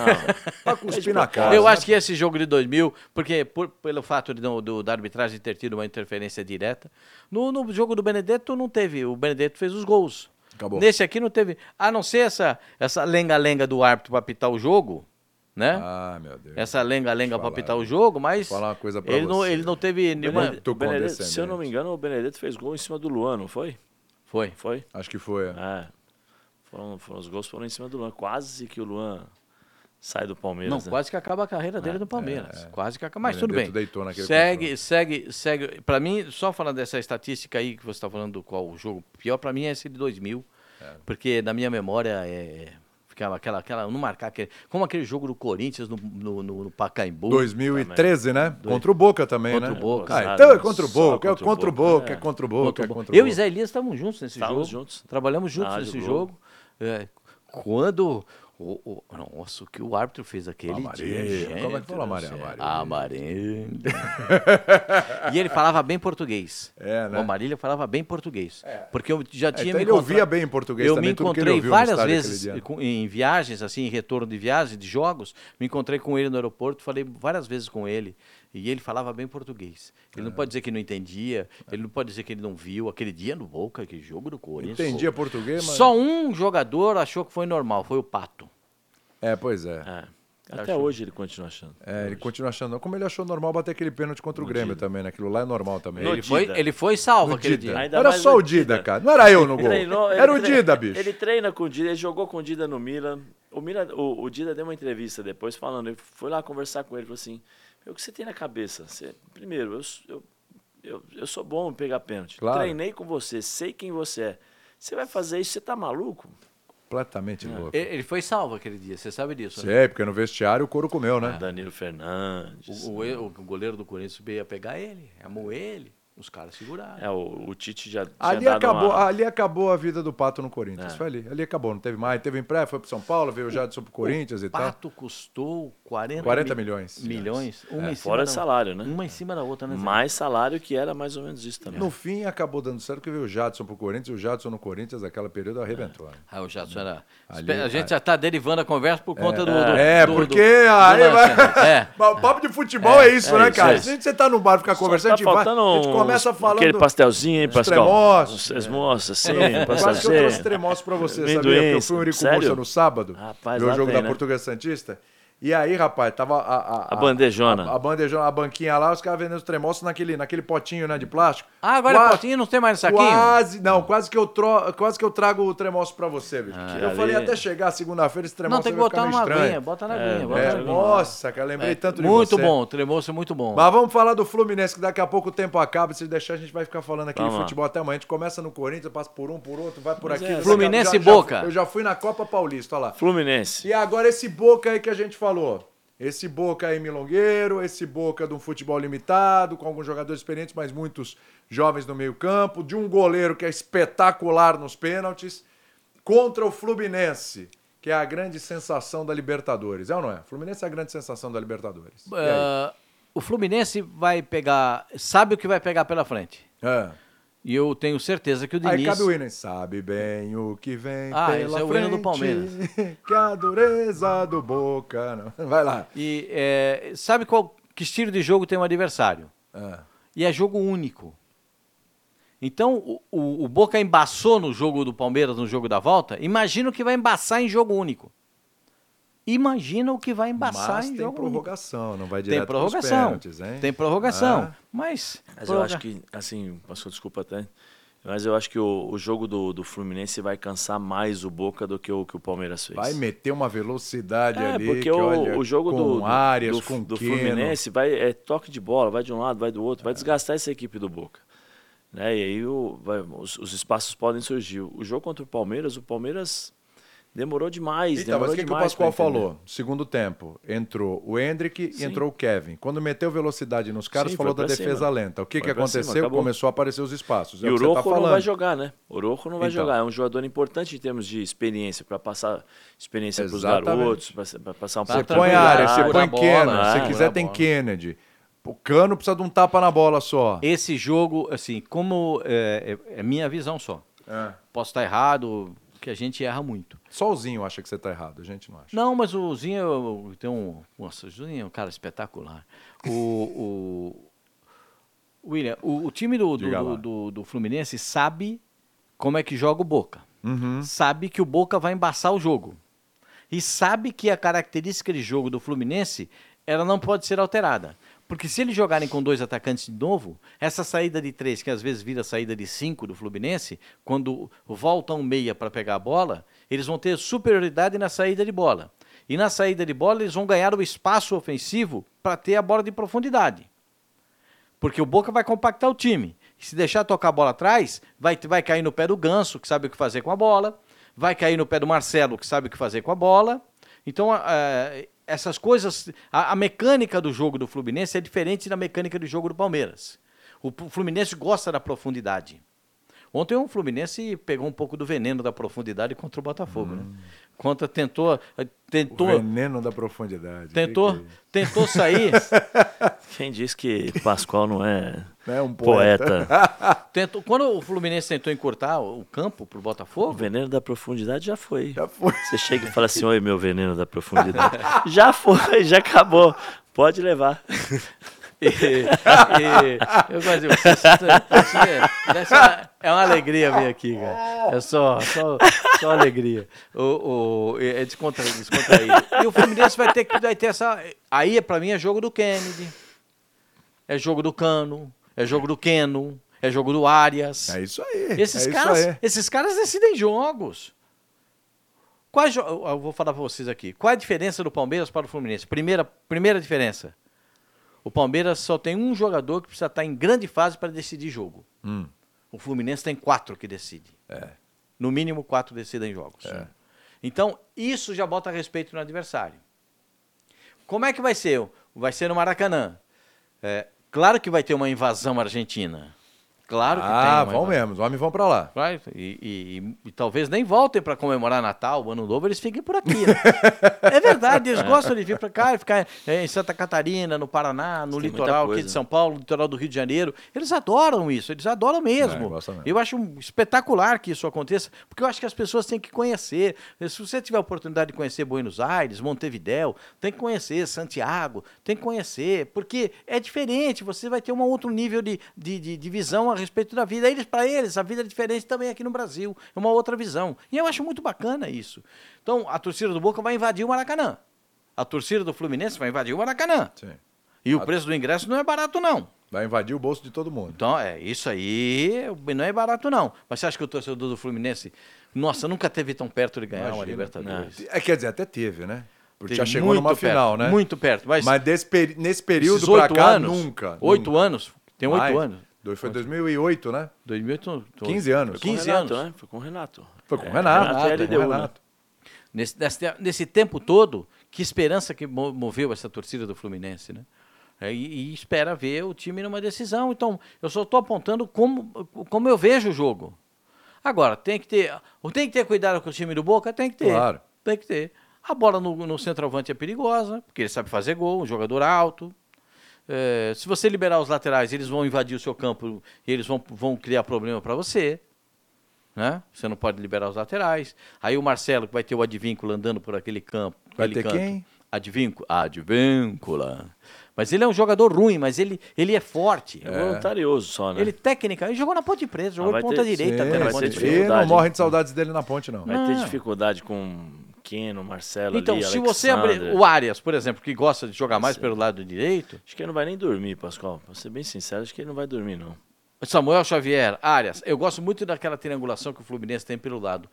Pra cuspir na cara. Eu acho que esse jogo de 2000, porque por- pelo fato de, não- do- da arbitragem ter tido uma interferência direta, no, no jogo do Benedetto não teve. O Benedetto fez os gols. Acabou. Nesse aqui não teve. A não ser essa essa lenga-lenga do árbitro para apitar o jogo, né? Ah, meu Deus. essa lenga-lenga para apitar o jogo, mas falar uma coisa pra ele, não, você. ele não teve nenhuma. Benedetto, se eu não me engano, o Benedetto fez gol em cima do Luan, não foi? Foi. Foi? Acho que foi. é. É. Foram, foram, os gols foram em cima do Luan. Quase que o Luan sai do Palmeiras. Não, né? quase que acaba a carreira dele no Palmeiras. Quase que acaba. Mas tudo bem. Deitou naquele Segue, segue, segue. Pra mim, só falando dessa estatística aí que você está falando do qual o jogo pior, pra mim é esse de 2000. Porque na minha memória é. Ficava aquela, aquela. Não marcar aquele. Como aquele jogo do Corinthians no, no, no, no Pacaembu. 2013, né? Contra o Boca também, Contra né? o Boca, Ah, então é contra o Boca, é contra o Boca, Boca, é. é contra o Boca, é contra o Eu e Boca. Zé Elias estávamos juntos nesse Estávamos jogo. juntos. Trabalhamos juntos nesse jogo. É, quando. O, o- nossa, o que o árbitro fez aquele Amarillo. dia. Como é que fala amarelo? céu. Amarillo. Amarillo. e ele falava bem português. É, né? O Amarillo falava bem português. Porque eu já É, tinha então me ele ouvia bem em português eu também, me encontrei várias vezes em viagens, assim, em retorno de viagem, de jogos. Me encontrei com ele no aeroporto, falei várias vezes com ele. E ele falava bem português. Ele É. não pode dizer que não entendia, ele não pode dizer que ele não viu. Aquele dia no Boca, aquele jogo do Corinthians. Entendia português, mas... Só um jogador achou que foi normal, foi o Pato. É, pois é. É. Até hoje ele continua achando. É, ele continua achando. Como ele achou normal bater aquele pênalti contra o Grêmio também, né? Aquilo lá é normal também. No Ele foi, Dida. ele foi salvo No aquele Dida. dia. Ainda Era só o Dida, Dida. cara. Não era eu no gol. Treinou- Era o Dida, bicho. Ele treina com o Dida, ele jogou com o Dida no Milan. O, Milan, o, o Dida deu uma entrevista depois falando, ele foi lá conversar com ele, falou assim, É o que você tem na cabeça. Você, primeiro, eu, eu, eu, eu sou bom em pegar pênalti. Claro. Treinei com você, sei quem você é. Você vai fazer isso, você tá maluco? Completamente louco. Ele foi salvo aquele dia, você sabe disso. né? Sei, porque no vestiário o couro comeu, né? Danilo Fernandes. O, o- o goleiro do Corinthians ia pegar ele, amou ele, os caras seguraram. É, o, o Tite já tinha Ali dado acabou, uma... ali acabou a vida do Pato no É. Corinthians. Foi ali. Ali acabou. Não teve mais. Teve empréstimo, foi pro São Paulo, veio o Jadson pro Corinthians e tal. Pato custou 40, 40 mi- milhões. milhões. Uma em cima Fora da- salário, né? Uma em cima da outra, né? Mais salário que era mais ou menos isso também. No fim, acabou dando certo que veio o Jadson pro Corinthians. e O Jadson no Corinthians, naquela período, arrebentou. né? Ah, o Jadson era. Ali- a gente já está derivando a conversa por conta do, do. É, do- porque do- do aí vai... né? É. O papo de futebol é, isso, é né, isso, cara? é isso. Se você tá no bar e ficar Só conversando, a tá gente, vai, a gente começa falando... Aquele pastelzinho, hein, Pascal? tremoços. Uns Esmoços, assim, Quase que eu trouxe pastelzinho. tremoço pra você, sabia? Porque eu fui em Uricumbursa sério? no sábado, Rapaz, lá jogo tem, da né? Portuguesa Santista. E aí, rapaz, tava a... A, A bandejona. A, a bandejona, a banquinha lá, os caras vendendo os tremoços naquele, naquele potinho, né, de plástico. Ah, agora é Qua- potinho, não tem mais no saquinho? Quase, não, quase que eu, tro, quase que eu trago o tremoço pra você, bicho. eu ali- falei até chegar segunda-feira, esse tremoço não, tem que botar numa aguinha, bota na aguinha. É, bota É, na nossa, cara, lembrei É, tanto de Muito você. bom, o tremoço é muito bom. Mas vamos falar do Fluminense, que daqui a pouco o tempo acaba. Se deixar, a gente vai ficar falando aqui Vamos de lá. futebol até amanhã. A gente começa no Corinthians, passa por um, por outro, vai por Mas aqui. é, Fluminense já- e já- Boca. eu já fui na Copa Paulista, olha lá. Fluminense. E agora esse Boca aí que a gente falou. Esse Boca aí milongueiro, esse Boca de um futebol limitado, com alguns jogadores experientes, mas muitos jovens no meio campo, de um goleiro que é espetacular nos pênaltis, contra o Fluminense, que é a grande sensação da Libertadores. É ou não é? Fluminense é a grande sensação da Libertadores. Ah, o Fluminense vai pegar, sabe o que vai pegar pela frente. É. E eu tenho certeza que o Aí Diniz... cabe o William. Sabe bem o que vem Ah, pela esse é o frente, hino do Palmeiras. que a dureza do Boca... Não. Vai lá. E é, sabe qual que estilo de jogo tem um adversário? É. E é jogo único. Então, o, o, o Boca embaçou no jogo do Palmeiras, no jogo da volta. Imagina que vai embaçar em jogo único. Imagina o que vai embaçar Mas em tem prorrogação, não vai direto Tem prorrogação. pênaltis, hein? Tem prorrogação. Ah. Mas, Mas eu acho que, assim, passou desculpa até. Mas eu acho que o, o jogo do, do Fluminense vai cansar mais o Boca do que o que o Palmeiras fez. Vai meter uma velocidade É, ali, porque que, o, olha, o jogo com do, do, Arias, do, com do. Fluminense vai, é toque de bola, vai de um lado, vai do outro, vai desgastar essa equipe do Boca. Né? E aí o, vai- os, os espaços podem surgir. O jogo contra o Palmeiras, o Palmeiras demorou demais. Então, mas demorou o que, que o demais pra Pascoal falou? Segundo tempo, entrou o Hendrick e entrou o Kevin. Quando meteu velocidade nos caras, Sim, falou da defesa cima. lenta. O que, Foi que cima, aconteceu? acabou. Começou a aparecer os espaços. É E o o que você tá não vai jogar, né? O Rojo não vai Então. jogar. É um jogador importante em termos de experiência, para passar experiência para os garotos, para passar um Você pouco de põe área, você põe bola, Kennedy. é, Se por quiser, tem bola. Kennedy. O Cano precisa de um tapa na bola só. Esse jogo, assim, como é, é- é minha visão só. É. Posso estar errado, que a gente erra muito. Só o Zinho acha que você tá errado, a gente não acha. Não, mas o Zinho tem um. Nossa, o Zinho é um cara espetacular. O. o William, o, o time do, do, do- do Fluminense sabe como é que joga o Boca. Uhum. Sabe que o Boca vai embaçar o jogo. E sabe que a característica de jogo do Fluminense ela não pode ser alterada. Porque se eles jogarem com dois atacantes de novo, essa saída de três, que às vezes vira saída de cinco do Fluminense, quando volta um meia para pegar a bola, eles vão ter superioridade na saída de bola. E na saída de bola, eles vão ganhar o espaço ofensivo para ter a bola de profundidade. Porque o Boca vai compactar o time. E se deixar tocar a bola atrás, vai, vai cair no pé do Ganso, que sabe o que fazer com a bola. Vai cair no pé do Marcelo, que sabe o que fazer com a bola. Então, essas coisas. A, a mecânica do jogo do Fluminense é diferente da mecânica do jogo do Palmeiras. O Fluminense gosta da profundidade. Ontem o Fluminense pegou um pouco do veneno da profundidade contra o Botafogo. Né? Contra, tentou. O tentou veneno da profundidade. tentou, Que que tentou sair. Quem diz que Pascoal não é é? É um poeta. poeta? Tentou, quando o Fluminense tentou encurtar o campo pro O Botafogo, veneno da profundidade já foi. Já foi. Você chega e fala assim, oi, meu veneno da profundidade. já foi, já acabou. Pode levar. E, e- eu gosto de você. você- essa é uma alegria vir aqui, cara. É só, só, só alegria. O, o, é descontra, descontraído. E o Fluminense vai ter que vai ter essa. Aí, pra mim, é jogo do Kennedy, é jogo do Cano, é jogo do Keno, é jogo do Arias. É isso aí. Esses, é caras, aí. esses caras decidem jogos. Quais, jo- eu vou falar para vocês aqui. Qual é a diferença do Palmeiras para o Fluminense? Primeira, primeira diferença. O Palmeiras só tem um jogador que precisa estar em grande fase para decidir jogo. Hum. O Fluminense tem quatro que decidem. É. No mínimo, quatro decidem jogos. Então, isso já bota respeito no adversário. Como é que vai ser? Vai ser no Maracanã. É, claro que vai ter uma invasão argentina. Claro que tem. Ah, vão mesmo, os homens vão pra lá. Vai, e, e- e- talvez nem voltem para comemorar Natal, Ano Novo, eles fiquem por aqui. né? é verdade, eles gostam de vir para cá e ficar é, em Santa Catarina, no Paraná, no Tem litoral aqui de São Paulo, litoral do Rio de Janeiro. Eles adoram isso, eles adoram É, mesmo. gostam mesmo. eu acho espetacular que isso aconteça, porque eu acho que as pessoas têm que conhecer. Se você tiver a oportunidade de conhecer Buenos Aires, Montevidéu, tem que conhecer Santiago, tem que conhecer, porque é diferente, você vai ter um outro nível de, de, de, de visão a respeito da vida. Eles, para eles, a vida é diferente também aqui no Brasil, é uma outra visão. E eu acho muito bacana isso. Então, a torcida do Boca vai invadir o Maracanã. A torcida do Fluminense vai invadir o Maracanã. Sim. E o preço do ingresso não é barato, não. Vai invadir o bolso de todo mundo. Então, é, isso aí não é barato, não. Mas você acha que o torcedor do Fluminense, nossa, nunca teve tão perto de ganhar uma Imagina. Libertadores? É, quer dizer, até teve, né? Porque já chegou numa perto, final, né? Muito perto. Mas, Mas desse nesse período oito cá, anos, nunca. Oito nunca. anos? Tem oito anos. Do- Foi 2008, né? 2008, tô- 15 anos. O 15 Renato, anos. né? Foi com o Renato. Foi com o É, Renato. Renato foi com LDU, o né? Renato. Nesse, nesse, nesse tempo todo, que esperança que mo- moveu essa torcida do Fluminense, né? É, e, e espera ver o time numa decisão. Então, eu só estou apontando como, como eu vejo o jogo. Agora, tem que ter. Tem que ter cuidado com o time do Boca? Tem que ter. Claro. Tem que ter. A bola no, no centroavante é perigosa, porque ele sabe fazer gol, um jogador alto. É, se você liberar os laterais, eles vão invadir o seu campo e eles vão, vão criar problema para você. Né? Você não pode liberar os laterais. Aí o Marcelo, que vai ter o Advíncula andando por aquele campo. Vai aquele ter canto. quem? Advíncula. Advíncula. Mas ele é um jogador ruim, mas ele, ele é forte. É voluntarioso só, né? Ele técnica, ele jogou na ponte presa, jogou de ponta ter- direita Sim, até na ponte ter presa. não hein? de saudades dele na ponte, não. Vai ter Não. dificuldade com Keno, Marcelo Então, ali, se você Alexandre. abrir o Arias, por exemplo, que gosta de jogar mais pelo lado direito, Acho que ele não vai nem dormir, Pascoal. Pra ser bem sincero, acho que ele não vai dormir, não. Samuel Xavier, Arias. Eu gosto muito daquela triangulação que o Fluminense tem pelo lado.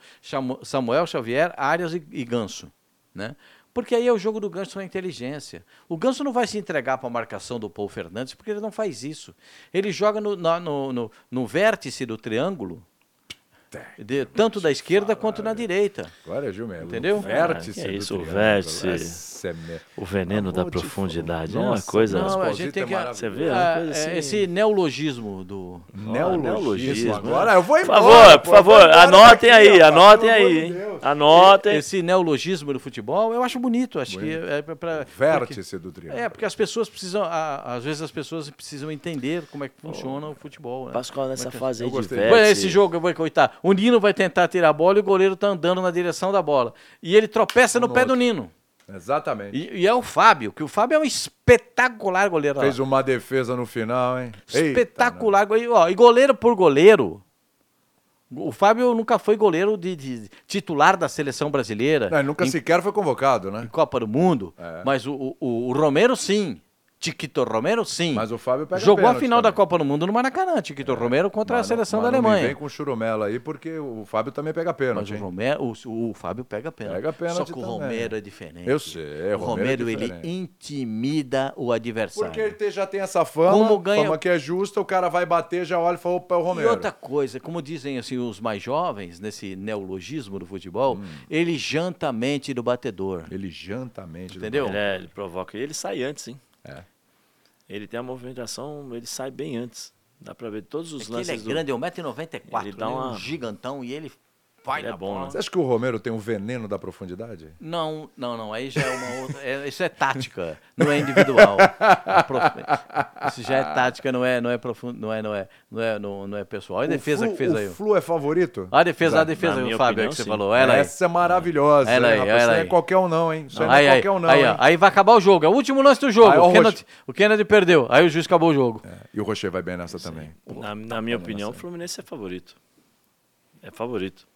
Samuel Xavier, Arias e, e Ganso. Né? Porque aí é o jogo do Ganso na inteligência. O Ganso não vai se entregar para a marcação do Paul Fernandes, porque ele não faz isso. Ele joga no, no, no, no vértice do triângulo, de- tanto da esquerda quanto na direita. Agora é Gil mesmo. Entendeu? O vértice. Ah, é isso, o vértice. É O veneno da profundidade. falar. é uma Nossa, coisa. Não, a gente tem é que. Você vê, é Ah, é, assim. Esse neologismo do. Neologismo. neologismo. Agora eu vou Por embora. favor, por favor, vou embora anotem aí, anotem aí. Anotem. Esse neologismo do futebol, eu acho bonito. Acho que é Vértice do triângulo. É, porque as pessoas precisam, às vezes as pessoas precisam entender como é que funciona o futebol. Né? Pascoal, nessa fase aí Eu de vértice. esse jogo, eu vou coitar. O Nino vai tentar tirar a bola e o goleiro tá andando na direção da bola. E ele tropeça no no pé do outro. Nino. Exatamente. E, e é o Fábio, que o Fábio é um espetacular goleiro. Fez ó. uma defesa no final, hein? Eita, espetacular. Ó, e goleiro por goleiro. O Fábio nunca foi goleiro de, de titular da seleção brasileira. Não, nunca em sequer foi convocado, né? em Copa do Mundo, É. mas o, o, o Romero sim. Tiquito Romero sim. Mas o Fábio pega Jogou a final da também. Copa do Mundo no Maracanã, Tiquito Romero contra a Mas não- seleção mas da não Alemanha. vem com churumela aí, porque o Fábio também pega Mas pênalti, o, hein? Romero, o, o Fábio pega pênalti. Pega pênalti Só que o também. Romero é diferente. Eu sei, O Romero Romero, é ele intimida o adversário. Porque ele já tem essa fama, Como ganha- fama que é justa, o cara vai bater, já olha e fala, opa, é o E Romero. outra coisa, como dizem assim os mais jovens, nesse neologismo do futebol, Hum. ele janta a mente do batedor. Ele janta a mente. do Entendeu? Ele, é, ele provoca. E ele sai antes, hein? É. Ele tem a movimentação, ele sai bem antes. Dá pra ver todos os É que ele é lances do... grande, é 1,94m, Ele dá né? uma- um gigantão e ele vai Ele é na bom, bola. né? Você acha que o Romero tem um veneno da profundidade? Não, não, não. Aí já é uma outra. é- isso é tática, não é individual. É Isso já é tática, não é, não é profundo, não é, não é, não é, não, não é pessoal. Olha a O defesa Flu- que fez o aí. Flu é favorito? Olha a defesa, a Exato. defesa Na do minha Fábio aí opinião, que você sim. falou. Ela aí. Essa é maravilhosa. Ela aí, rapaz? ela Isso não é aí. qualquer um não, hein? Isso aí não Aí, é aí, qualquer um não, aí, aí vai acabar o jogo. É o último lance do jogo. Aí, o, o Kennedy, o Kennedy perdeu. Aí o juiz acabou o jogo. É, E o Rocher vai bem nessa também. Na, na minha opinião, o Fluminense é favorito. É favorito.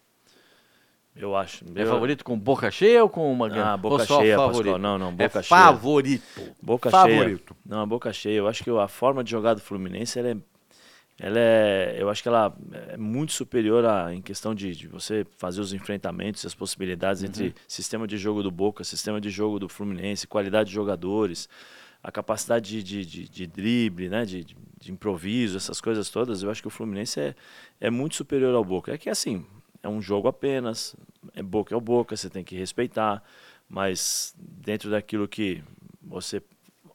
Eu acho. É Eu- favorito com boca cheia ou com uma Ah, boca cheia, favorito? Pascoal. Não, não, boca é cheia. favorito. Boca Favorito. cheia. Não, boca cheia. Eu acho que a forma de jogar do Fluminense, ela é, ela é, eu acho que ela é muito superior a, em questão de, de você fazer os enfrentamentos, as possibilidades Uhum. entre sistema de jogo do Boca, sistema de jogo do Fluminense, qualidade de jogadores. a capacidade de, de, de, de drible, né? De, de, de improviso, essas coisas todas, eu acho que o Fluminense é, é muito superior ao Boca. É que assim, é um jogo apenas, é Boca é Boca, você tem que respeitar, mas dentro daquilo que você.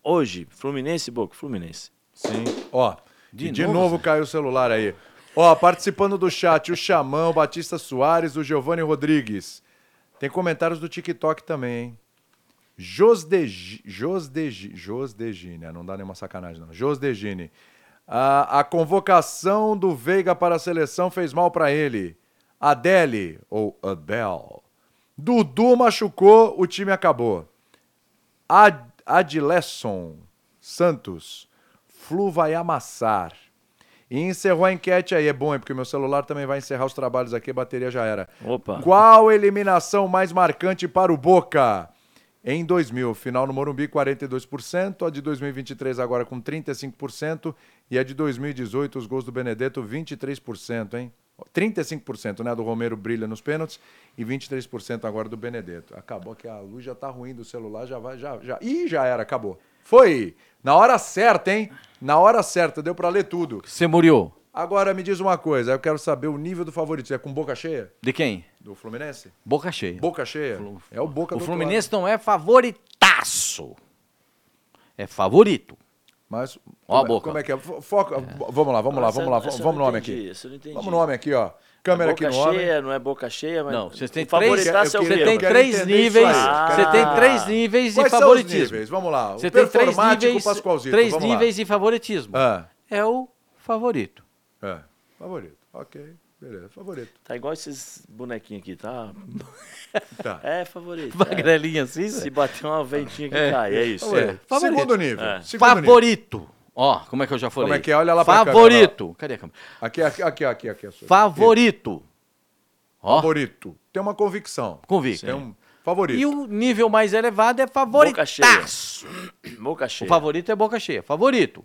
Hoje, Fluminense Boca, Fluminense. Sim. Ó, De de, novo, novo, caiu o celular aí. Ó, participando do chat, o Xamã, o Batista Soares, o Giovanni Rodrigues. Tem comentários do TikTok também, hein? Josdegi, Josdegi, Josdegine, não dá nenhuma sacanagem não. Josdegine. A, a convocação do Veiga para a seleção fez mal para ele. Adele, ou Adele. Dudu machucou, o time acabou. Ad, Adilesson Santos. Flu vai amassar. E encerrou a enquete aí. É bom, hein? Porque meu celular também vai encerrar os trabalhos aqui, a bateria já era. Opa. Qual eliminação mais marcante para o Boca? Em 2000, final no Morumbi, 42%. A de 2023 agora com 35%. E a de 2018, os gols do Benedetto, 23%, hein? 35%, né? Do Romero brilha nos pênaltis e 23% agora do Benedetto. Acabou que a luz já tá ruim do celular, já vai, já, já. Ih, já era, acabou. Foi! Na hora certa, hein? Na hora certa, deu pra ler tudo. Você muriu. Agora me diz uma coisa, eu quero saber o nível do favorito. É com boca cheia? De quem? Do Fluminense? Boca cheia. Boca cheia? É o Boca O Fluminense não é favoritaço. É favorito. Mas Ó a como, é- Boca. como é que é? Fo- Foca, Vamos lá, vamos lá, vamos lá. Vamos no homem entendi, aqui. essa eu não entendi. Vamos no homem aqui, ó. Câmera aqui boca no homem. cheia, não é boca cheia, mas. Não, vocês têm o três- é Você tem três isso níveis. Você tem Ah. três níveis de são favoritismo. níveis? Vamos lá. Você o tem três performático níveis, três vamos níveis de favoritismo. lá. É o favorito. Ah, é. Favorito. Ok. Beleza. Favorito. Tá igual esses bonequinhos aqui, tá? Tá. É favorito. é. Magrelinha assim, Se bater uma ventinha que cai, é isso. Favorito. Favorito. Segundo nível. É. Segundo nível. Favorito. Ó, como é que eu já falei? Como é que é? Olha lá pra Favorito. Cadê a câmera? Aqui, aqui, aqui, aqui. aqui, aqui Favorito. Ó, Favorito. Tem uma convicção. convicto. Tem um favorito. E o nível mais elevado é favoritaço. Boca O cheia. favorito é boca cheia. Favorito.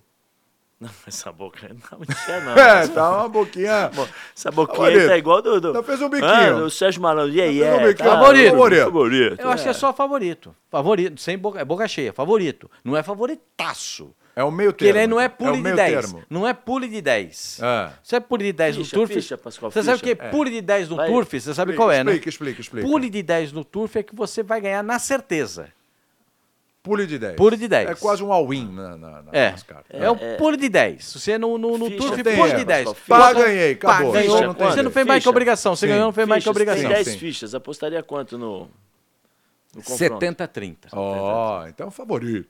Não, essa boca não cheia, não. É, tá uma boquinha. Essa boquinha Favorito. aí tá igual do. do Então fez um biquinho. Ah, do Sérgio Malandro. E aí, é. tá, Favorito. Favorito. Favorito. Eu acho que é só favorito. Favorito, sem boca, é boca cheia, favorito. Não é favoritaço. É o meio termo. ele não é pule de meio 10. termo. Não é pule de 10. É. Você sabe pule de 10 Ficha, no Turf? ficha, Pascoal, você sabe o que é pule de 10 no Vai. Turf? Você sabe Explica, qual é, né? Explica, explica, explica. Pule de 10 no Turf é que você vai ganhar na certeza. Pule de 10. Pule de 10. É quase um all-in na, na, na, É. nas cartas. É, o pule de 10. Você no, no, no Ficha Turf, tem pule erro, de 10. Pascoal. Pá, ganhei, Pá, acabou. ganhou. Ficha, Você quanto? não fez mais que obrigação. Você Sim. ganhou, não fez mais que Fichas, obrigação. Tem 10 Sim. fichas. Apostaria quanto no. no confronto? 70-30. Ó, então favorito.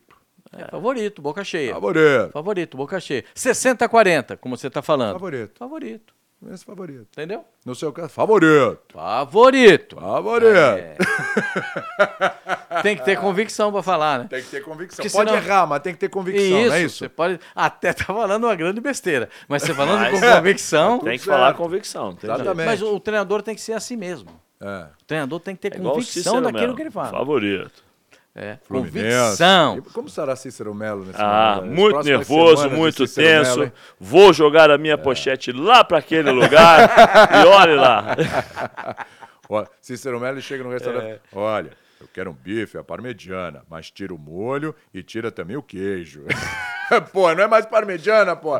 É favorito, boca cheia. Favorito. Favorito, boca cheia. 60-40, como você tá falando. Favorito. Favorito. Esse favorito. Entendeu? No seu caso, favorito. Favorito. Favorito. É. Tem que ter convicção pra falar, né? Tem que ter convicção. Porque Pode senão- errar, mas tem que ter convicção, isso, não é isso? Você pode até tá falando uma grande besteira, mas você falando Mas- com convicção. Tem que falar convicção. Exatamente. Mas o treinador tem que ser assim mesmo. É. O treinador tem que ter É convicção daquilo mesmo. que ele fala. Favorito. É, Fluminense. convicção. E Como será Cícero Melo nesse Ah, momento? As muito nervoso, muito tenso. Hein? Vou jogar a minha pochete lá para aquele lugar e olhe lá. Cícero Melo chega no restaurante. É. Olha, eu quero um bife à parmegiana, mas tira o molho e tira também o queijo. pô, não é mais parmegiana, pô.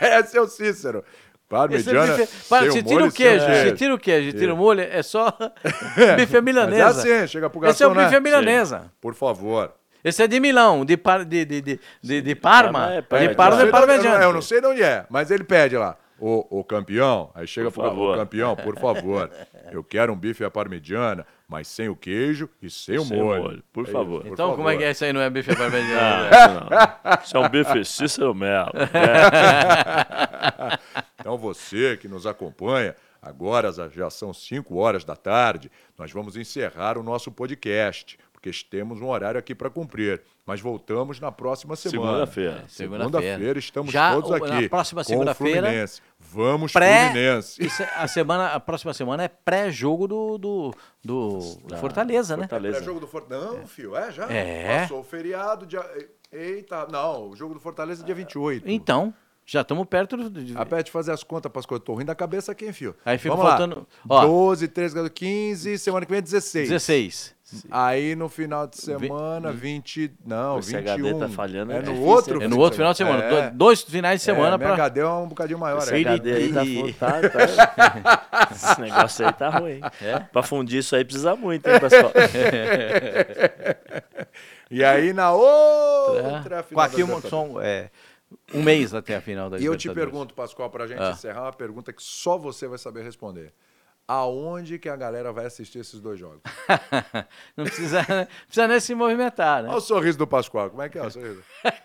Esse é o Cícero. Parmegiana. é bife- para, se tira o queijo, se tira o queijo, se Tira. o molho, é só bife à milanesa. Mas é assim, chega pro garçom, Esse é o bife né? à milanesa. Por favor. Esse é de Milão, de, par, de, de, de, de, de Parma. Parma é de. Parma Eu é sei de onde- parmegiana. Eu não sei de onde é, mas ele pede lá. O, o campeão, aí chega Por pro favor. o campeão, por favor. Eu quero um bife à parmegiana, mas sem o queijo e sem o Sem o molho. molho, por É favor. isso, Então, como é que é isso aí? Não é bife à parmegiana? Ah, né? isso não. Isso é um bife Cícero Melo. É. Então você que nos acompanha, agora já são 5 horas da tarde, nós vamos encerrar o nosso podcast, porque temos um horário aqui para cumprir. Mas voltamos na próxima semana. Segunda-feira. Segunda-feira estamos Já todos aqui. na próxima com o segunda-feira. Vamos Pré, Fluminense. isso é- a, semana, a próxima semana é pré-jogo do, do, do, do Fortaleza, né? É Fortaleza. jogo do Fortaleza. Não, fio, é já? É. Passou o feriado, dia... Eita, não, o jogo do Fortaleza é dia 28. Então, já estamos perto do. de- Apete fazer as contas, Pascoal. Eu tô ruim da cabeça aqui, hein, fio? Aí fica Vamos faltando- Lá. ó. 12, 13, 15, semana que vem é 16. 16. Aí no final de semana, 20. Não, Esse 21. HD tá falhando, É é no difícil, outro? É fim no outro final de semana. É. do- Dois finais de semana é, para. HD é um bocadinho maior. Esse é. Ele- HD aí tá, tá, tá- Esse negócio aí tá ruim. É? Pra fundir isso aí precisa muito, hein, pessoal? E aí na outra É. final Com aqui uma, são, é, um mês até a final da E eu te pergunto, Pascoal, pra gente Ah. encerrar, uma pergunta que só você vai saber responder. Aonde que a galera vai assistir esses dois jogos? Não precisa, precisa nem se movimentar, né? Olha o sorriso do Pascoal. Como é que é o sorriso?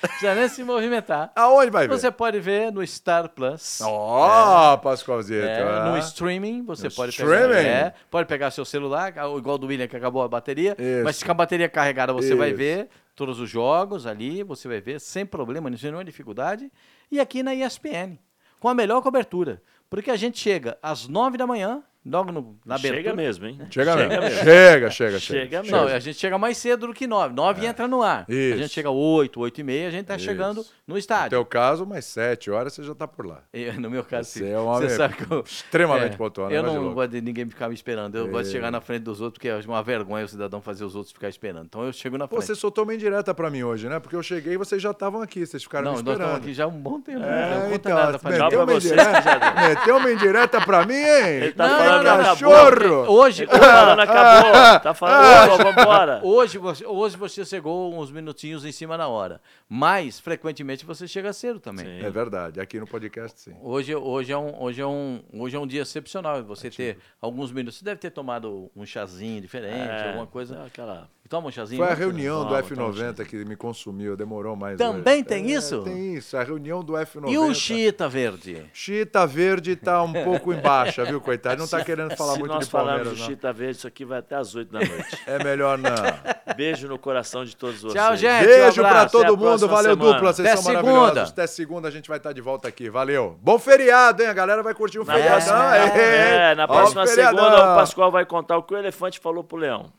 Precisa nem se movimentar. Aonde vai ver? Você pode ver no Star Plus. Ó, Pascoalzito. É, ah. no streaming, você No pode streaming? pegar. É, pode pegar seu celular, igual do William que acabou a bateria. Isso. Mas se com a bateria carregada, você vai Isso. ver todos os jogos ali, você vai ver sem problema, nenhuma dificuldade. E aqui na ESPN, com a melhor cobertura. Porque a gente chega às nove da manhã, logo no, na abertura. Chega mesmo, hein? Chega, mesmo. mesmo. Chega, chega, chega. Chega Não, mesmo. a gente chega mais cedo do que nove. Nove entra no ar. Isso. A gente chega oito, oito e meia, a gente tá Isso. chegando no No estádio. teu caso, mais sete horas você já tá por lá. Eu, no meu caso, Você sim. é um homem Você sabe que eu, extremamente pontual, né, Eu não gosto de ninguém ficar me esperando. Eu gosto de chegar na frente dos outros, porque é uma vergonha o cidadão fazer os outros ficar esperando. Então eu chego na Pô, frente. você soltou uma indireta pra mim hoje, né? Porque eu cheguei e vocês já estavam aqui, vocês ficaram não, me nós estamos esperando. aqui já há um bom tempo. É, não conta então, nada pra indireta, meteu uma indireta pra mim, hein? Ele tá Não, falando, não, acabou. cachorro! Hoje, Ele tá falando, acabou. Tá falando, ô, vambora. hoje, você, hoje você chegou uns minutinhos em cima da hora. Mas, frequentemente, você chega cedo também. Sim. É verdade, aqui no podcast sim. Hoje, hoje, é um, hoje, é um, hoje é um dia excepcional. Você ter alguns minutos. Você deve ter tomado um chazinho diferente, É, alguma coisa. dá Aquela... Toma um chazinho. Foi a né? reunião do Toma, F90 que me consumiu, demorou mais. Também hoje. tem É, isso? Tem isso, a reunião do F90. E o Chita Verde? Chita Verde tá um pouco em baixa, viu, coitado? Não tá querendo falar Se muito nós de falarmos Palmeiras, do não. Chita Verde, isso aqui vai até às 8 da noite. É melhor não. Beijo no coração de todos vocês. Tchau, gente. Beijo um pra abraço. todo mundo, valeu semana. dupla, vocês Até são segunda. maravilhosos. Até segunda a gente vai estar de volta aqui, valeu. Bom feriado, hein? A galera vai curtir o feriadão. próxima, hein? é, na próxima segunda, o Pascoal vai contar o que o elefante falou pro leão.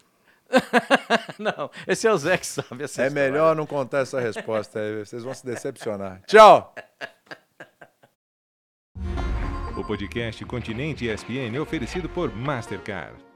Não, esse é o Zé que sabe essa É história. melhor não contar essa resposta aí, vocês vão se decepcionar. Tchau! O podcast Continente ESPN é oferecido por Mastercard.